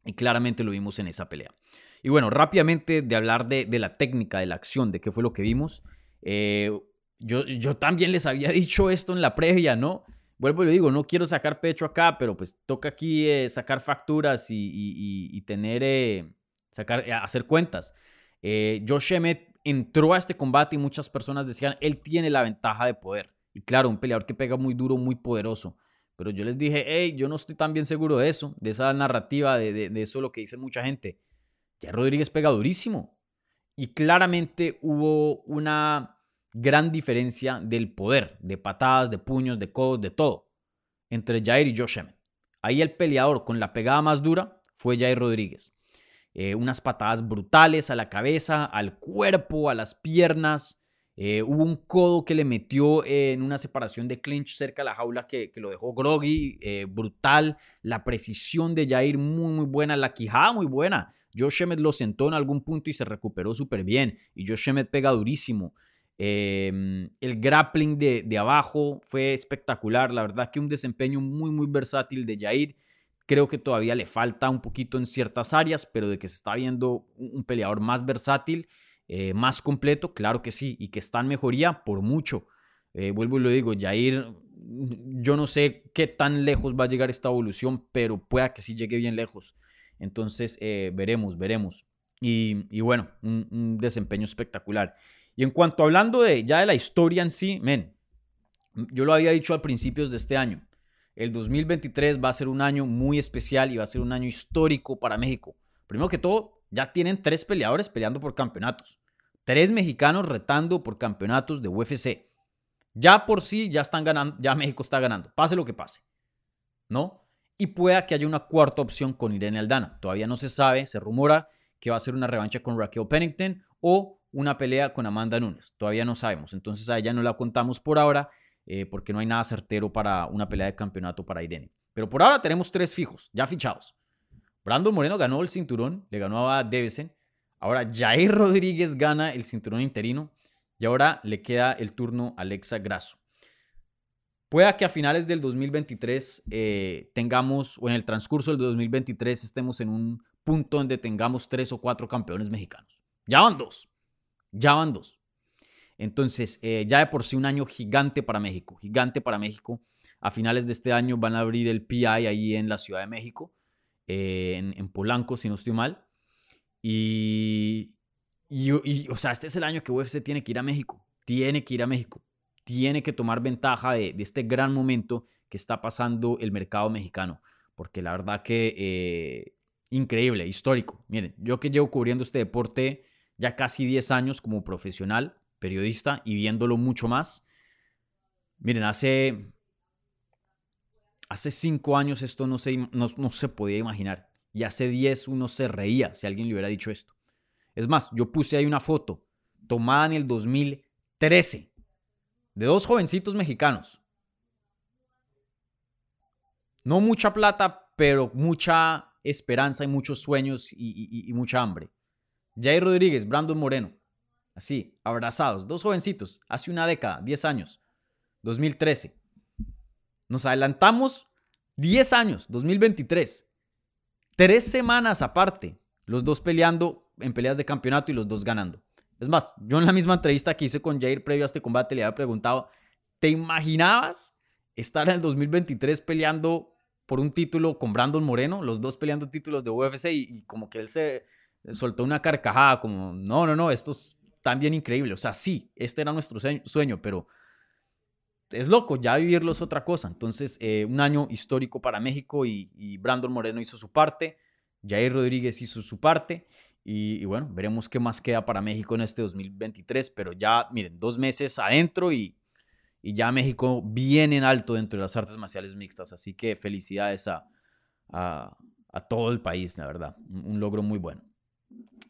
Y claramente lo vimos en esa pelea. Y bueno, rápidamente de hablar de, la técnica, de la acción, de qué fue lo que vimos. Eh, yo, yo también les había dicho esto en la previa, ¿no? Vuelvo y le digo, no quiero sacar pecho acá, pero pues toca aquí eh, sacar facturas y, tener, eh, sacar, hacer cuentas. Josh Emmett entró a este combate y muchas personas decían, él tiene la ventaja de poder. Y claro, un peleador que pega muy duro, muy poderoso. Pero yo les dije, hey, yo no estoy tan bien seguro de eso, de esa narrativa, de, de, eso lo que dice mucha gente. Ya Rodríguez pega durísimo. Y claramente hubo una gran diferencia del poder, de patadas, de puños, de codos, de todo, entre Jair y Josh Emmett. Ahí el peleador con la pegada más dura fue Jair Rodríguez. Eh, unas patadas brutales a la cabeza, al cuerpo, a las piernas. Eh, hubo un codo que le metió en una separación de clinch cerca de la jaula que, lo dejó groggy, eh, brutal. La precisión de Jair muy, buena. La quijada muy buena. Josh Emmett lo sentó en algún punto y se recuperó súper bien. Y Josh Emmett pega durísimo. Em, el grappling de, abajo fue espectacular. La verdad que un desempeño muy, muy versátil de Jair. Creo que todavía le falta un poquito en ciertas áreas, pero de que se está viendo un peleador más versátil eh, más completo, claro que sí, y que está en mejoría por mucho. Eh, vuelvo y lo digo, Jair, mm, yo no sé qué tan lejos va a llegar esta evolución, pero pueda que sí llegue bien lejos. Entonces, eh, veremos, veremos. Y, bueno, un, desempeño espectacular. Y en cuanto hablando de ya de la historia en sí, men, yo lo había dicho al principios de este año. El 2023 va a ser un año muy especial y va a ser un año histórico para México. Primero que todo, ya tienen tres peleadores peleando por campeonatos. Tres mexicanos retando por campeonatos de UFC. Ya por sí, ya están ganando, ya México está ganando, pase lo que pase. ¿No? Y pueda que haya una cuarta opción con Irene Aldana. Todavía no se sabe, se rumora que va a ser una revancha con Raquel Pennington o una pelea con Amanda Nunes. Todavía no sabemos. Entonces a ella no la contamos por ahora eh, porque no hay nada certero para una pelea de campeonato para Irene. Pero por ahora tenemos tres fijos, ya fichados. Brandon Moreno ganó el cinturón, le ganó a Devesen. Ahora Jair Rodríguez gana el cinturón interino y ahora le queda el turno a Alexa Grasso. Pueda que a finales del 2023 eh, tengamos, o en el transcurso del 2023 estemos en un punto donde tengamos tres o cuatro campeones mexicanos. Ya van dos. Ya van dos. Entonces, eh, ya de por sí un año gigante para México, gigante para México. A finales de este año van a abrir el PI ahí en la Ciudad de México. Eh, en, Polanco, si no estoy mal. Y, y, o sea, este es el año que UFC tiene que ir a México. Tiene que ir a México. Tiene que tomar ventaja de, este gran momento que está pasando el mercado mexicano. Porque la verdad que eh, increíble, histórico. Miren, yo que llevo cubriendo este deporte ya casi 10 años como profesional, periodista y viéndolo mucho más. Miren, hace Hace cinco años esto no se, no, se podía imaginar. Y hace diez uno se reía si alguien le hubiera dicho esto. Es más, yo puse ahí una foto tomada en el 2013 de dos jovencitos mexicanos. No mucha plata, pero mucha esperanza y muchos sueños y, mucha hambre. Jair Rodríguez, Brandon Moreno. Así, abrazados, dos jovencitos, hace una década, 10 años, 2013. Nos adelantamos 10 años, 2023. Tres semanas aparte, los dos peleando en peleas de campeonato y los dos ganando. Es más, yo en la misma entrevista que hice con Jair previo a este combate le había preguntado, ¿te imaginabas estar en el 2023 peleando por un título con Brandon Moreno, los dos peleando títulos de UFC y, como que él se soltó una carcajada como, no, no, no, esto es también increíble. O sea, sí, este era nuestro sueño, pero es loco, ya vivirlo es otra cosa. Entonces, eh, un año histórico para México y, Brandon Moreno hizo su parte, Jair Rodríguez hizo su parte. Y, y, bueno, veremos qué más queda para México en este 2023, pero ya, miren, dos meses adentro y, y ya México viene en alto dentro de las artes marciales mixtas. Así que felicidades a, a, todo el país, la verdad. Un, logro muy bueno.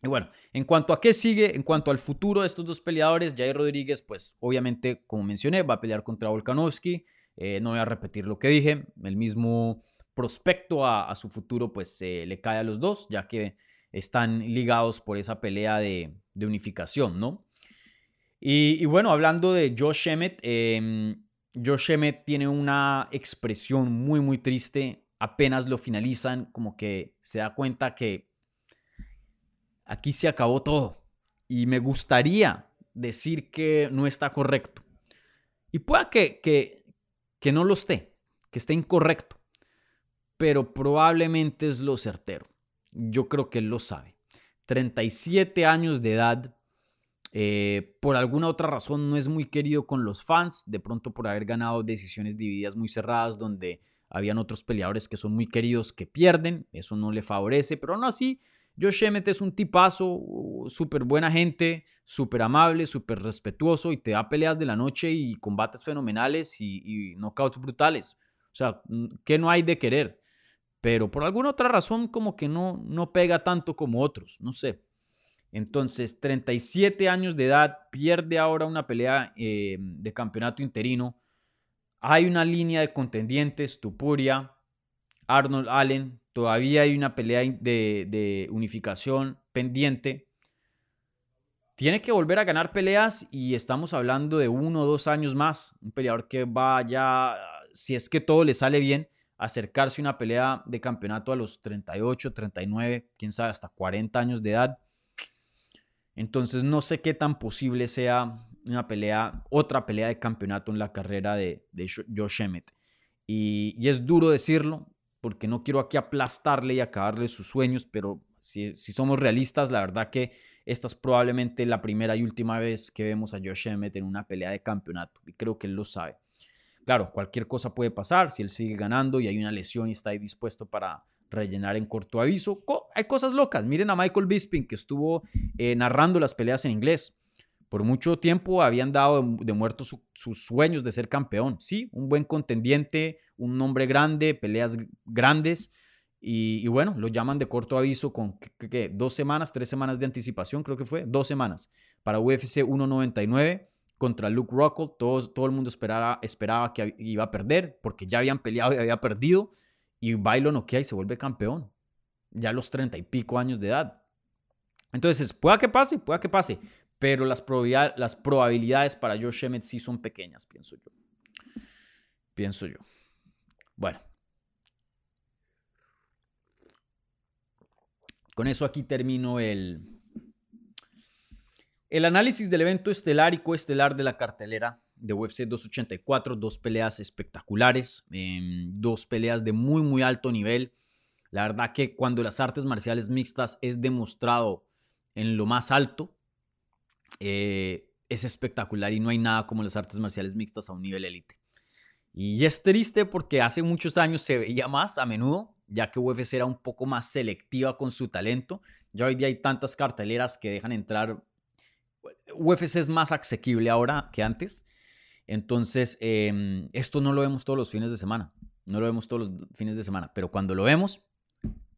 Y bueno, en cuanto a qué sigue, en cuanto al futuro de estos dos peleadores, Jair Rodríguez, pues obviamente, como mencioné, va a pelear contra Volkanovski. Eh, no voy a repetir lo que dije. El mismo prospecto a, su futuro, pues le cae a los dos, ya que están ligados por esa pelea de, unificación, ¿no? Y, bueno, hablando de Josh Emmett, em, Josh tiene una expresión muy, muy triste. Apenas lo finalizan, como que se da cuenta que aquí se acabó todo. Y me gustaría decir que no está correcto. Y pueda que, que, que no lo esté, que esté incorrecto. Pero probablemente es lo certero. Yo creo que él lo sabe. 37 años de edad eh, por alguna otra razón no es muy querido con los fans, de pronto por haber ganado decisiones divididas muy cerradas donde habían otros peleadores que son muy queridos que pierden, eso no le favorece, pero aún así Josh Emmett es un tipazo, uh, súper buena gente, súper amable, súper respetuoso y te da peleas de la noche y combates fenomenales y, y knockouts brutales. O sea, ¿qué no hay de querer? Pero por alguna otra razón como que no, no pega tanto como otros, no sé. Entonces, 37 años de edad, pierde ahora una pelea eh, de campeonato interino. Hay una línea de contendientes, Tupuria, Arnold Allen. Todavía hay una pelea de, unificación pendiente. Tiene que volver a ganar peleas y estamos hablando de uno o dos años más. Un peleador que va ya, si es que todo le sale bien, acercarse a una pelea de campeonato a los 38, 39, quién sabe, hasta 40 años de edad. Entonces no sé qué tan posible sea una pelea, otra pelea de campeonato en la carrera de, de Josh Emmett. Y, es duro decirlo, porque no quiero aquí aplastarle y acabarle sus sueños, pero si, somos realistas, la verdad que esta es probablemente la primera y última vez que vemos a Josh Emmett en una pelea de campeonato. Y creo que él lo sabe. Claro, cualquier cosa puede pasar si él sigue ganando y hay una lesión y está ahí dispuesto para rellenar en corto aviso. hay cosas locas. Miren a Michael Bisping que estuvo eh, narrando las peleas en inglés. Por mucho tiempo habían dado de, muerto sus sueños de ser campeón. Sí, un buen contendiente, un nombre grande, peleas grandes. Y, bueno, lo llaman de corto aviso con dos semanas, tres semanas de anticipación, creo que fue, dos semanas para UFC 199 contra Luke Rockhold. Todo, todo el mundo esperaba, esperaba que iba a perder porque ya habían peleado y había perdido y bailo no noquea y se vuelve campeón, ya a los treinta y pico años de edad. Entonces, pueda que pase, pueda que pase, pero las, probabilidades, para Josh Emmett sí son pequeñas, pienso yo. Pienso yo. Bueno. Con eso aquí termino el, el análisis del evento estelar y coestelar de la cartelera de UFC 284, dos peleas espectaculares, em, dos peleas de muy, muy alto nivel. La verdad que cuando las artes marciales mixtas es demostrado en lo más alto, eh, es espectacular y no hay nada como las artes marciales mixtas a un nivel élite. Y es triste porque hace muchos años se veía más a menudo, ya que UFC era un poco más selectiva con su talento. Ya hoy día hay tantas carteleras que dejan entrar. UFC es más asequible ahora que antes. Entonces, em, esto no lo vemos todos los fines de semana. No lo vemos todos los fines de semana. Pero cuando lo vemos,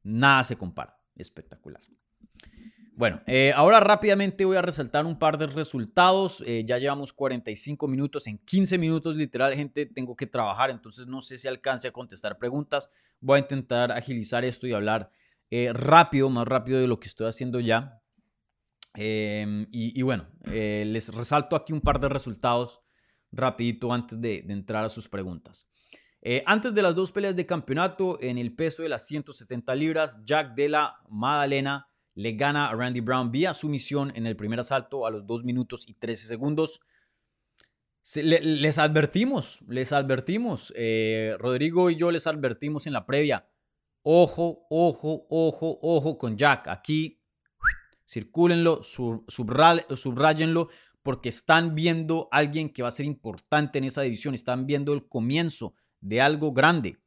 nada se compara. Espectacular. Bueno, eh, ahora rápidamente voy a resaltar un par de resultados. Eh, ya llevamos 45 minutos. En 15 minutos, literal, gente, tengo que trabajar. Entonces, no sé si alcance a contestar preguntas. Voy a intentar agilizar esto y hablar eh, rápido, más rápido de lo que estoy haciendo ya. Em, y, bueno, eh, les resalto aquí un par de resultados rapidito antes de, entrar a sus preguntas. Antes de las dos peleas de campeonato, en el peso de las 170 libras, Jack de la Madalena le gana a Randy Brown vía sumisión en el primer asalto a los 2 minutos y 13 segundos. les advertimos, les advertimos. Eh, Rodrigo y yo les advertimos en la previa. Ojo, ojo, ojo, ojo con Jack. Aquí circúlenlo, subrayenlo, porque están viendo a alguien que va a ser importante en esa división. Están viendo el comienzo de algo grande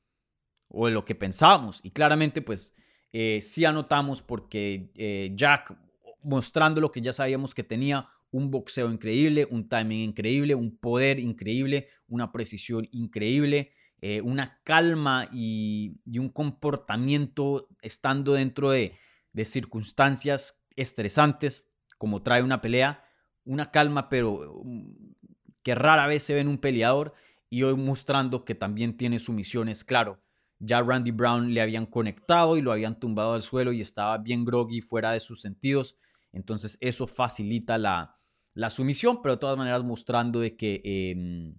o de lo que pensábamos. Y claramente, pues, eh, sí anotamos porque eh, Jack, mostrando lo que ya sabíamos que tenía, un boxeo increíble, un timing increíble, un poder increíble, una precisión increíble, eh, una calma y, un comportamiento estando dentro de, de circunstancias estresantes como trae una pelea, una calma pero mm, que rara vez se ve en un peleador y hoy mostrando que también tiene sumisiones, claro. Ya Randy Brown le habían conectado y lo habían tumbado al suelo y estaba bien groggy, fuera de sus sentidos. Entonces eso facilita la, la sumisión, pero de todas maneras mostrando de que, em,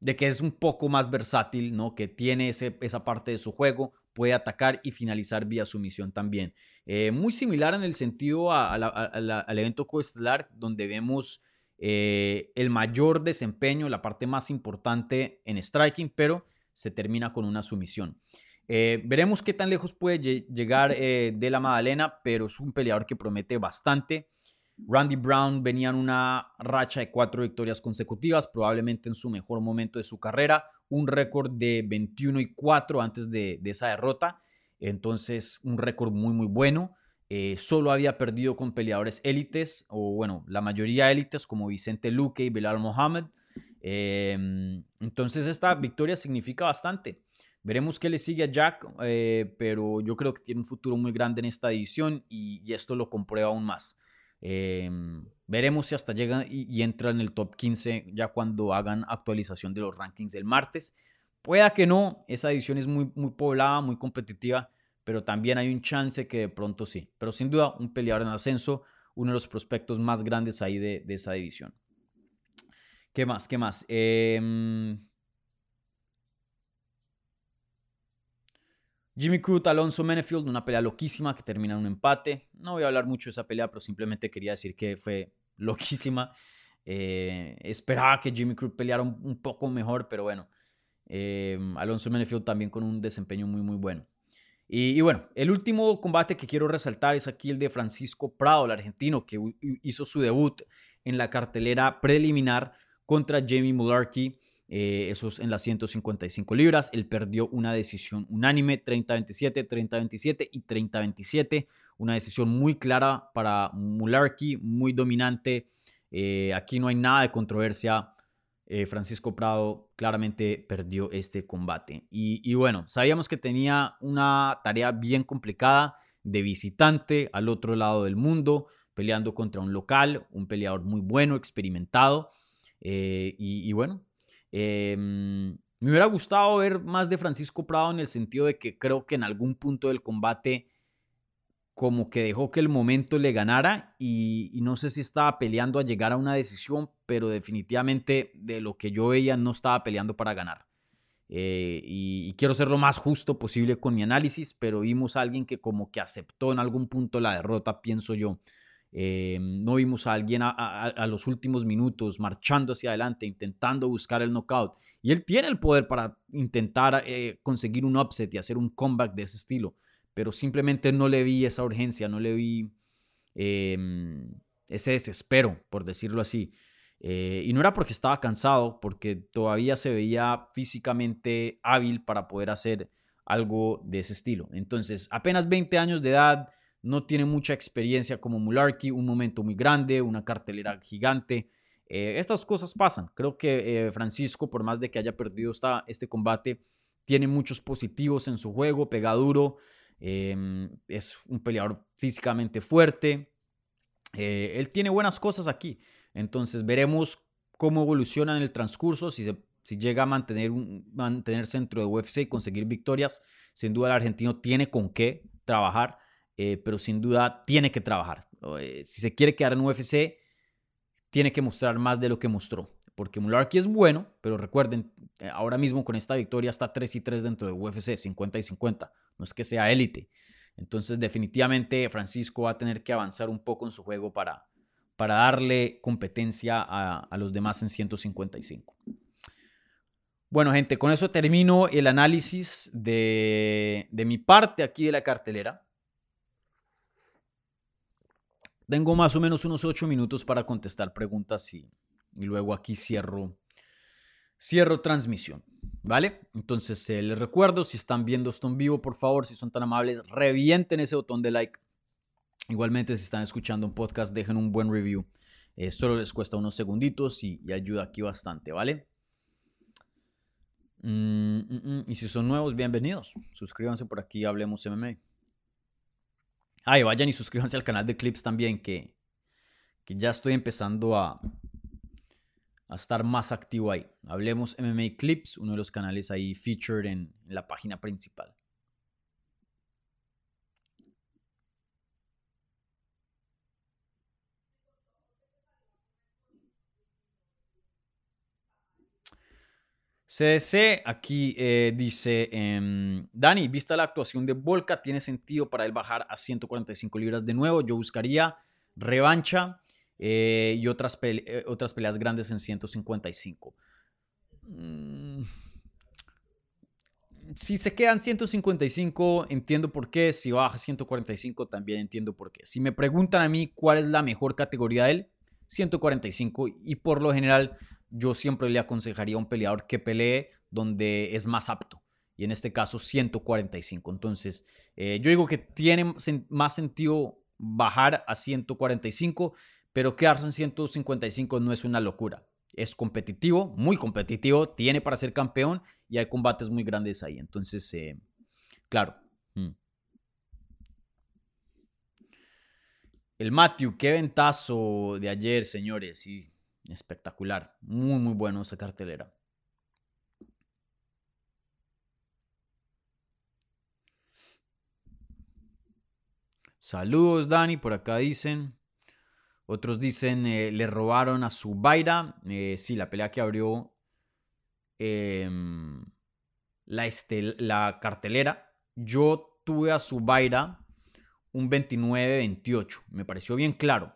de que es un poco más versátil, ¿no? que tiene ese, esa parte de su juego, puede atacar y finalizar vía sumisión también. Eh, muy similar en el sentido al evento coestelar, donde vemos eh, el mayor desempeño, la parte más importante en striking, pero se termina con una sumisión. Eh, veremos qué tan lejos puede llegar de la Madalena, pero es un peleador que promete bastante. Randy Brown venía en una racha de cuatro victorias consecutivas, probablemente en su mejor momento de su carrera, un récord de 21 y 4 antes de, esa derrota, entonces un récord muy muy bueno. Eh, solo había perdido con peleadores élites, o bueno, la mayoría élites como Vicente Luque y Bilal Mohamed. Em, entonces esta victoria significa bastante. Veremos qué le sigue a Jack, eh, pero yo creo que tiene un futuro muy grande en esta edición y esto lo comprueba aún más. Em, veremos si hasta llega y, entra en el top 15 ya cuando hagan actualización de los rankings del martes. Pueda que no, esa edición es muy, muy poblada, muy competitiva, pero también hay un chance que de pronto sí. Pero sin duda, un peleador en ascenso, uno de los prospectos más grandes ahí de esa división. ¿Qué más? ¿Qué más? Eh, Jimmy Crute, Alonso Menefield, una pelea loquísima que termina en un empate. No voy a hablar mucho de esa pelea, pero simplemente quería decir que fue loquísima. Eh, esperaba que Jimmy Crute peleara un, poco mejor, pero bueno. Eh, Alonso Menefield también con un desempeño muy, muy bueno. Y, bueno, el último combate que quiero resaltar es aquí el de Francisco Prado, el argentino, que hizo su debut en la cartelera preliminar contra Jamie Mularkey. Eh, esos en las 155 libras. Él perdió una decisión unánime, 30-27, 30-27 y 30-27. Una decisión muy clara para Mularkey, muy dominante. Eh, aquí no hay nada de controversia. Eh, Francisco Prado claramente perdió este combate. Y, bueno, sabíamos que tenía una tarea bien complicada de visitante al otro lado del mundo, peleando contra un local, un peleador muy bueno, experimentado. Y, y, bueno, Em, me hubiera gustado ver más de Francisco Prado en el sentido de que creo que en algún punto del combate como que dejó que el momento le ganara y, no sé si estaba peleando a llegar a una decisión, pero definitivamente de lo que yo veía no estaba peleando para ganar. Eh, y, quiero ser lo más justo posible con mi análisis, pero vimos a alguien que como que aceptó en algún punto la derrota, pienso yo. Eh, no vimos a alguien a, los últimos minutos marchando hacia adelante, intentando buscar el knockout. Y él tiene el poder para intentar eh, conseguir un upset y hacer un comeback de ese estilo. Pero simplemente no le vi esa urgencia, no le vi em, ese desespero, por decirlo así. Eh, y no era porque estaba cansado, porque todavía se veía físicamente hábil para poder hacer algo de ese estilo. Entonces, apenas 20 años de edad, no tiene mucha experiencia como Mularkey, un momento muy grande, una cartelera gigante. Eh, estas cosas pasan. Creo que eh, Francisco, por más de que haya perdido esta, este combate, tiene muchos positivos en su juego, pega duro, em, es un peleador físicamente fuerte. Eh, él tiene buenas cosas aquí. Entonces veremos cómo evoluciona en el transcurso, si, si llega a mantener un, mantenerse dentro de UFC y conseguir victorias. Sin duda el argentino tiene con qué trabajar. Eh, pero sin duda tiene que trabajar. eh, si se quiere quedar en UFC, tiene que mostrar más de lo que mostró. Porque Mularkey es bueno, pero recuerden, eh, ahora mismo con esta victoria está 3 y 3 dentro de UFC, 50 y 50. No es que sea élite. Entonces, definitivamente, Francisco va a tener que avanzar un poco en su juego para, para darle competencia a, a los demás en 155. Bueno, gente, con eso termino el análisis de, de mi parte aquí de la cartelera. Tengo más o menos unos 8 minutos para contestar preguntas y, luego aquí cierro, cierro transmisión. ¿Vale? Entonces eh, les recuerdo, si están viendo esto en vivo, por favor, si son tan amables, revienten ese botón de like. Igualmente, si están escuchando un podcast, dejen un buen review. Eh, solo les cuesta unos segunditos y, y ayuda aquí bastante, ¿vale? Mm, mm, mm. Y si son nuevos, bienvenidos. Suscríbanse por aquí, hablemos MMA. Ah, y vayan y suscríbanse al canal de clips también, que, que ya estoy empezando a, a estar más activo ahí. Hablemos MMA Clips, uno de los canales ahí featured en, la página principal. CDC aquí eh, dice, em, Dani, vista la actuación de Volca, tiene sentido para él bajar a 145 libras de nuevo. Yo buscaría revancha eh, y otras, eh, otras peleas grandes en 155. Mm. Si se quedan 155, entiendo por qué. Si baja 145, también entiendo por qué. Si me preguntan a mí cuál es la mejor categoría de él, 145. Y por lo general, yo siempre le aconsejaría a un peleador que pelee donde es más apto. Y en este caso, 145. Entonces, eh, yo digo que tiene más sentido bajar a 145 pero quedarse en 155 no es una locura. Es competitivo, muy competitivo, tiene para ser campeón y hay combates muy grandes ahí. Entonces, eh, claro. Mm. El Matthew, qué ventazo de ayer, señores. Sí, espectacular. Muy, muy bueno esa cartelera. Saludos, Dani. Por acá dicen. Otros dicen, eh, le robaron a Zubaira. Eh, sí, la pelea que abrió em, la, la cartelera. Yo tuve a Zubaira un 29-28. Me pareció bien claro.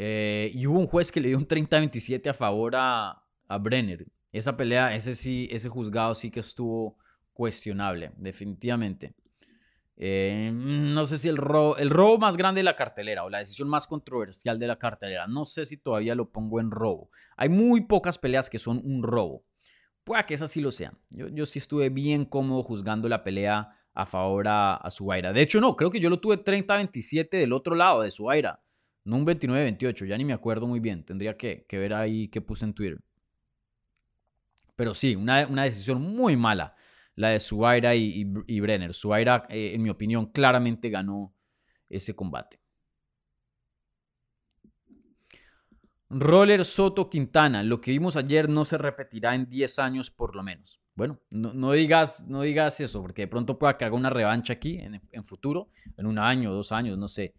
Eh, y hubo un juez que le dio un 30-27 a favor a, a, Brenner. Esa pelea, ese sí, ese juzgado sí que estuvo cuestionable, definitivamente. Eh, no sé si el robo, el robo más grande de la cartelera o la decisión más controversial de la cartelera, no sé si todavía lo pongo en robo. Hay muy pocas peleas que son un robo. Puede que esas sí lo sean. Yo, yo sí estuve bien cómodo juzgando la pelea a favor a, a Subaira. De hecho, no, creo que yo lo tuve 30-27 del otro lado de Subaira. No un 29-28, ya ni me acuerdo muy bien. Tendría que, que ver ahí qué puse en Twitter. Pero sí, una, una decisión muy mala la de Suaira y, Brenner. Suaira, eh, en mi opinión, claramente ganó ese combate. Roller Soto Quintana, lo que vimos ayer no se repetirá en 10 años por lo menos. Bueno, no, digas, no digas eso, porque de pronto pueda que haga una revancha aquí en, futuro, en un año, dos años, no sé,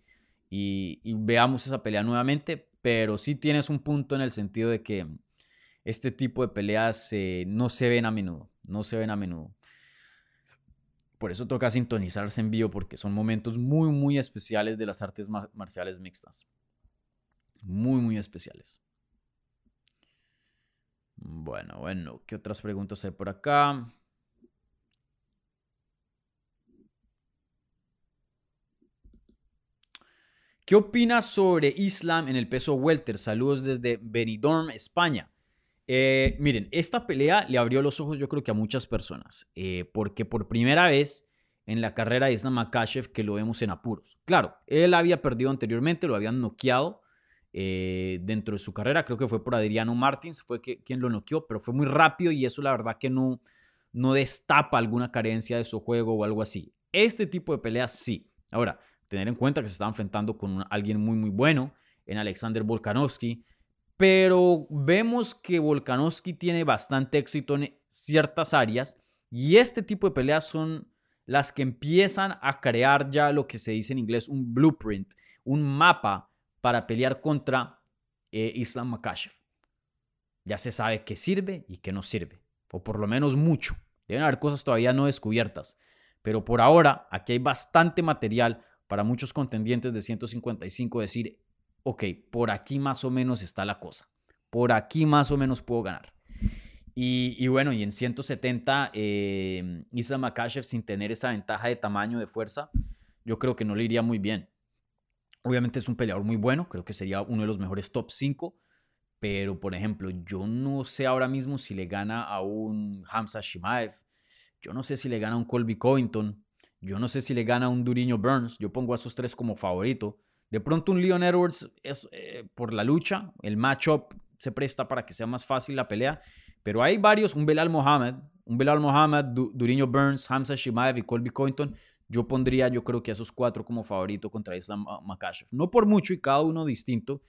y, veamos esa pelea nuevamente, pero sí tienes un punto en el sentido de que este tipo de peleas no se ven a menudo, no se ven a menudo. Por eso toca sintonizarse en vivo porque son momentos muy, muy especiales de las artes marciales mixtas. Muy, muy especiales. Bueno, bueno, ¿qué otras preguntas hay por acá? ¿Qué opinas sobre Islam en el peso welter? Saludos desde Benidorm, España. Eh, miren, esta pelea le abrió los ojos yo creo que a muchas personas, eh, porque por primera vez en la carrera de Islam Makashev que lo vemos en apuros. Claro, él había perdido anteriormente, lo habían noqueado eh, dentro de su carrera, creo que fue por Adriano Martins, fue quien lo noqueó, pero fue muy rápido y eso la verdad que no, no destapa alguna carencia de su juego o algo así. Este tipo de peleas sí. Ahora, tener en cuenta que se estaba enfrentando con alguien muy muy bueno en Alexander Volkanovski, pero vemos que Volkanovski tiene bastante éxito en ciertas áreas y este tipo de peleas son las que empiezan a crear ya lo que se dice en inglés un blueprint, un mapa para pelear contra eh, Islam Makashev. Ya se sabe qué sirve y qué no sirve, o por lo menos mucho. Deben haber cosas todavía no descubiertas, pero por ahora aquí hay bastante material para muchos contendientes de 155 decir, ok, por aquí más o menos está la cosa, por aquí más o menos puedo ganar. Y, bueno, y en 170, eh, Islam Makashev sin tener esa ventaja de tamaño, de fuerza, yo creo que no le iría muy bien. Obviamente es un peleador muy bueno, creo que sería uno de los mejores top 5, pero por ejemplo, yo no sé ahora mismo si le gana a un Hamza Shimaev, yo no sé si le gana a un Colby Covington, yo no sé si le gana un Duriño Burns, yo pongo a esos tres como favorito. De pronto un Leon Edwards es eh, por la lucha, el matchup se presta para que sea más fácil la pelea, pero hay varios, un Belal Mohamed, un Belal Mohamed, Duriño Burns, Hamza Shimaev y Colby Covington. Yo pondría, yo creo que a esos cuatro como favorito contra Islam Makashev. No por mucho y cada uno distinto,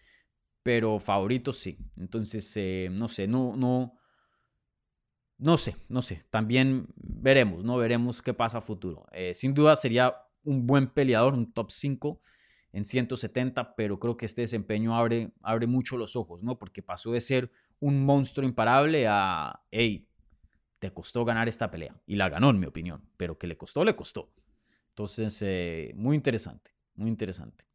pero favorito sí. Entonces, eh, no sé, no, no, no sé, no sé. También veremos, ¿no? Veremos qué pasa a futuro. Eh, sin duda sería un buen peleador, un top 5 en 170, pero creo que este desempeño abre, abre mucho los ojos, ¿no? Porque pasó de ser un monstruo imparable a, hey, te costó ganar esta pelea. Y la ganó, en mi opinión, pero que le costó, le costó. Entonces, eh, muy interesante, muy interesante.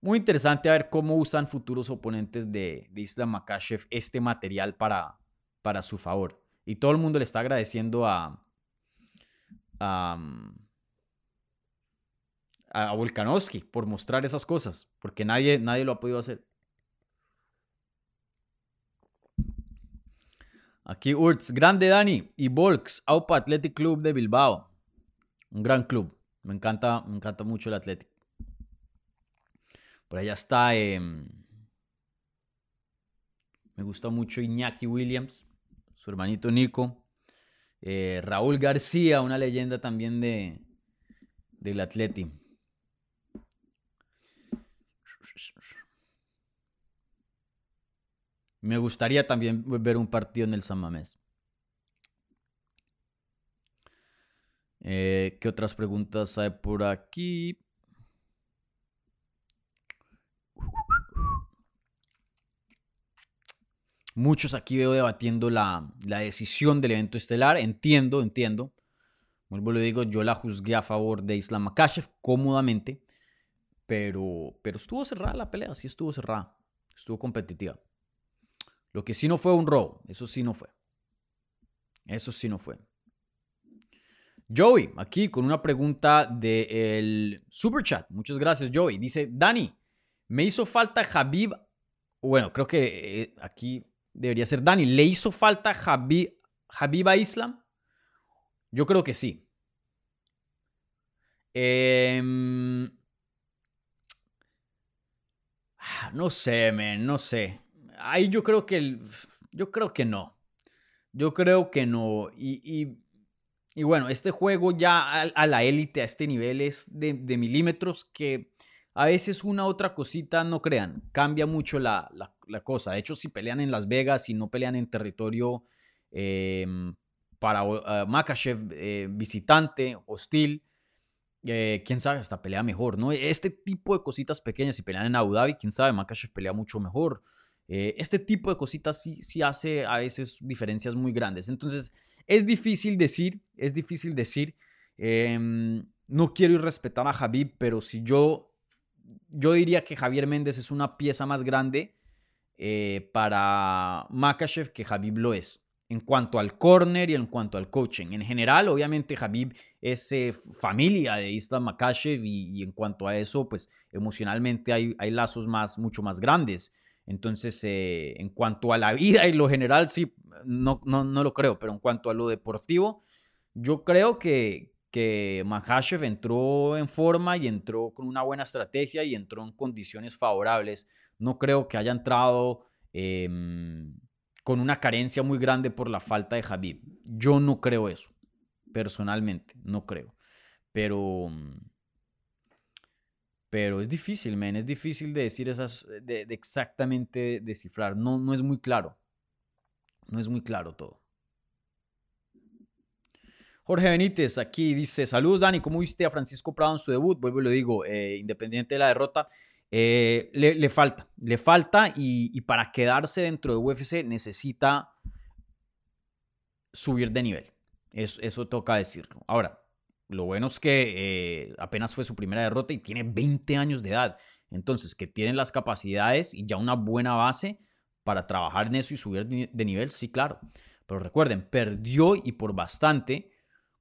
Muy interesante a ver cómo usan futuros oponentes de, de Islam Makashev este material para, para su favor. Y todo el mundo le está agradeciendo a, a, a Volkanovski por mostrar esas cosas, porque nadie, nadie lo ha podido hacer. Aquí Urts, grande Dani y Volks, Aupa Athletic Club de Bilbao. Un gran club. Me encanta, me encanta mucho el Athletic. Por allá está. Em, me gusta mucho Iñaki Williams, su hermanito Nico. Eh, Raúl García, una leyenda también de, del Atleti. Me gustaría también ver un partido en el San Mamés. Eh, ¿Qué otras preguntas hay por aquí? Muchos aquí veo debatiendo la, decisión del evento estelar. Entiendo, entiendo. Vuelvo lo digo, yo la juzgué a favor de Islam Makashev cómodamente. Pero, pero estuvo cerrada la pelea, sí estuvo cerrada. Estuvo competitiva. Lo que sí no fue un robo, eso sí no fue. Eso sí no fue. Joey, aquí con una pregunta del super chat. Muchas gracias, Joey. Dice, Dani, me hizo falta Habib. Bueno, creo que eh, aquí debería ser Dani. ¿Le hizo falta Habib, Habib a Islam? Yo creo que sí. Em, ah, no sé, men, no sé. Ahí yo creo que yo creo que no. Yo creo que no. Y, bueno, este juego ya a, la élite, a este nivel, es de, milímetros que a veces una otra cosita, no crean, cambia mucho la, cosa. De hecho, si pelean en Las Vegas y no pelean en territorio em, para uh, visitante, hostil, eh, quién sabe, hasta pelea mejor, ¿no? Este tipo de cositas pequeñas, si pelean en Abu Dhabi, quién sabe, Makachev pelea mucho mejor. Este tipo de cositas sí, sí hace a veces diferencias muy grandes. Entonces, es difícil decir, es difícil decir, em, no quiero ir respetar a Javib, pero si yo, yo diría que Javier Méndez es una pieza más grande eh, para Makachev que Javib lo es. En cuanto al corner y en cuanto al coaching. En general, obviamente, Javib es eh, familia de Islam Makachev y, en cuanto a eso, pues emocionalmente hay, hay lazos más, mucho más grandes. Entonces, eh, en cuanto a la vida y lo general, sí, no, no, no, lo creo, pero en cuanto a lo deportivo, yo creo que, que Mahashev entró en forma y entró con una buena estrategia y entró en condiciones favorables. No creo que haya entrado em, con una carencia muy grande por la falta de Javib. Yo no creo eso, personalmente, no creo. Pero pero es difícil, men, es difícil de decir esas, eh, de, exactamente descifrar. No, no es muy claro. No es muy claro todo. Jorge Benítez aquí dice, saludos Dani, ¿cómo viste a Francisco Prado en su debut? Vuelvo y lo digo, eh, independiente de la derrota, eh, le, falta, le falta y, para quedarse dentro de UFC necesita subir de nivel. Eso, toca decirlo. Ahora, lo bueno es que eh, apenas fue su primera derrota y tiene 20 años de edad. Entonces, que tiene las capacidades y ya una buena base para trabajar en eso y subir de nivel, sí, claro. Pero recuerden, perdió y por bastante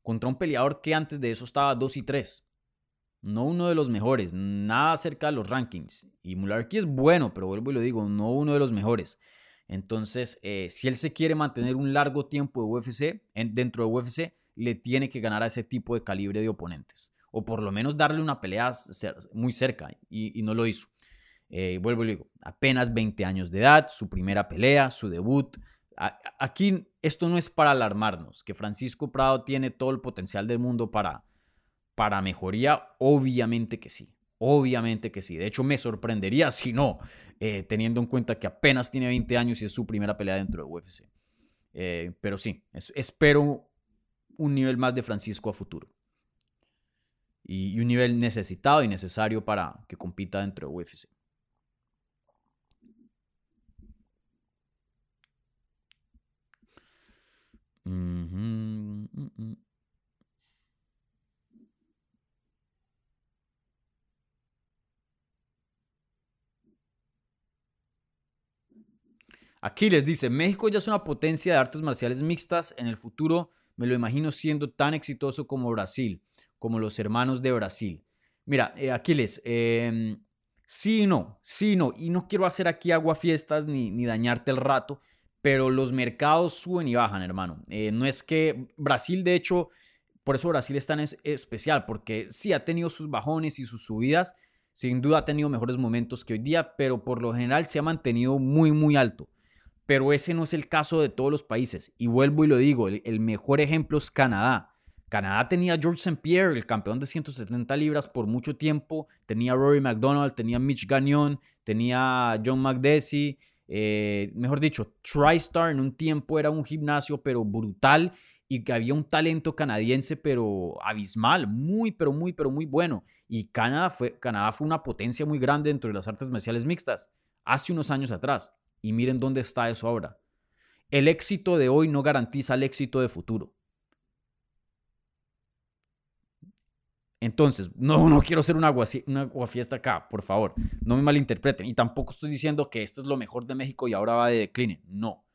contra un peleador que antes de eso estaba 2 y 3. No uno de los mejores, nada cerca de los rankings. Y Mularkey es bueno, pero vuelvo y lo digo, no uno de los mejores. Entonces, eh, si él se quiere mantener un largo tiempo de UFC, dentro de UFC, le tiene que ganar a ese tipo de calibre de oponentes. O por lo menos darle una pelea muy cerca. Y, no lo hizo. Eh, vuelvo y digo, apenas 20 años de edad, su primera pelea, su debut. aquí esto no es para alarmarnos, que Francisco Prado tiene todo el potencial del mundo para, para mejoría, obviamente que sí. Obviamente que sí. De hecho, me sorprendería si no, eh, teniendo en cuenta que apenas tiene 20 años y es su primera pelea dentro de UFC. Eh, pero sí, espero un nivel más de Francisco a futuro. Y, un nivel necesitado y necesario para que compita dentro de UFC. Aquí les dice, México ya es una potencia de artes marciales mixtas. En el futuro me lo imagino siendo tan exitoso como Brasil, como los hermanos de Brasil. Mira, eh, Aquiles, em, sí y no, sí y no. Y no quiero hacer aquí agua fiestas ni, ni dañarte el rato, pero los mercados suben y bajan, hermano. Eh, no es que Brasil, de hecho, por eso Brasil es tan especial, porque sí ha tenido sus bajones y sus subidas. Sin duda ha tenido mejores momentos que hoy día, pero por lo general se ha mantenido muy, muy alto pero ese no es el caso de todos los países. Y vuelvo y lo digo, el, mejor ejemplo es Canadá. Canadá tenía George St. Pierre, el campeón de 170 libras por mucho tiempo, tenía a Rory McDonald, tenía Mitch Gagnon, tenía John McDessie, eh, mejor dicho, TriStar en un tiempo era un gimnasio pero brutal y que había un talento canadiense pero abismal, muy pero muy pero muy bueno. Y Canadá fue, Canadá fue una potencia muy grande dentro de las artes marciales mixtas hace unos años atrás. Y miren dónde está eso ahora. El éxito de hoy no garantiza el éxito de futuro. Entonces, no, no quiero ser una, una fiesta acá, por favor, no me malinterpreten. Y tampoco estoy diciendo que esto es lo mejor de México y ahora va de decline. No.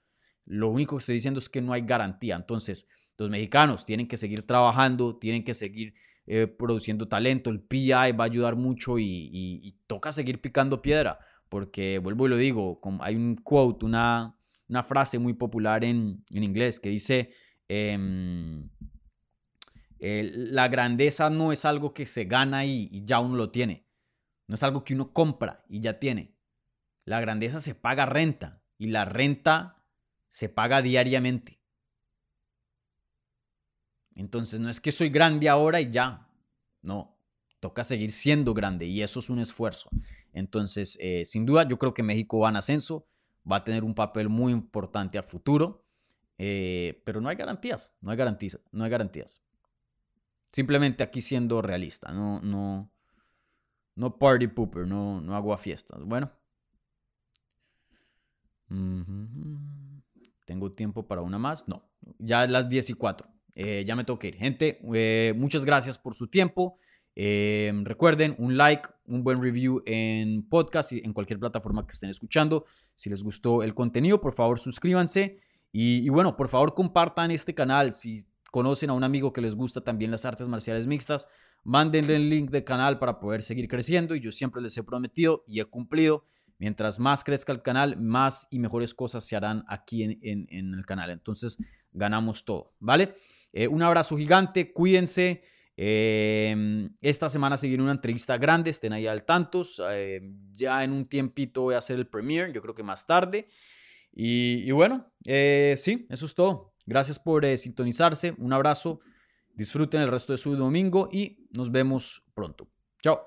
Lo único que estoy diciendo es que no hay garantía. Entonces, los mexicanos tienen que seguir trabajando, tienen que seguir eh, produciendo talento. El PI va a ayudar mucho y toca seguir picando piedra porque vuelvo y lo digo, hay un quote, una, una frase muy popular en, inglés que dice, em, la grandeza no es algo que se gana y, ya uno lo tiene, no es algo que uno compra y ya tiene. La grandeza se paga renta y la renta se paga diariamente. Entonces no es que soy grande ahora y ya, no, toca seguir siendo grande y eso es un esfuerzo. Entonces, eh, sin duda, yo creo que México va en ascenso, va a tener un papel muy importante a futuro, eh, pero no hay garantías, no hay garantías, no hay garantías. Simplemente aquí siendo realista, no, no, no party pooper, no, no hago a fiestas. Bueno. ¿Tengo tiempo para una más? No, ya es las 10 y 4. Eh, ya me tengo ir. Gente, muchas gracias por su tiempo. Em, recuerden, un like, un buen review en podcast y en cualquier plataforma que estén escuchando. Si les gustó el contenido, por favor suscríbanse. Y, bueno, por favor compartan este canal. Si conocen a un amigo que les gusta también las artes marciales mixtas, mándenle el link del canal para poder seguir creciendo. Y yo siempre les he prometido y he cumplido. Mientras más crezca el canal, más y mejores cosas se harán aquí en, el canal. Entonces, ganamos todo, ¿vale? Eh, un abrazo gigante, cuídense. Em, esta semana se viene una entrevista grande, estén ahí al tantos. Em, ya en un tiempito voy a hacer el premiere, yo creo que más tarde. Y, bueno, eh, sí, eso es todo. Gracias por eh, sintonizarse. Un abrazo. Disfruten el resto de su domingo y nos vemos pronto. Chao.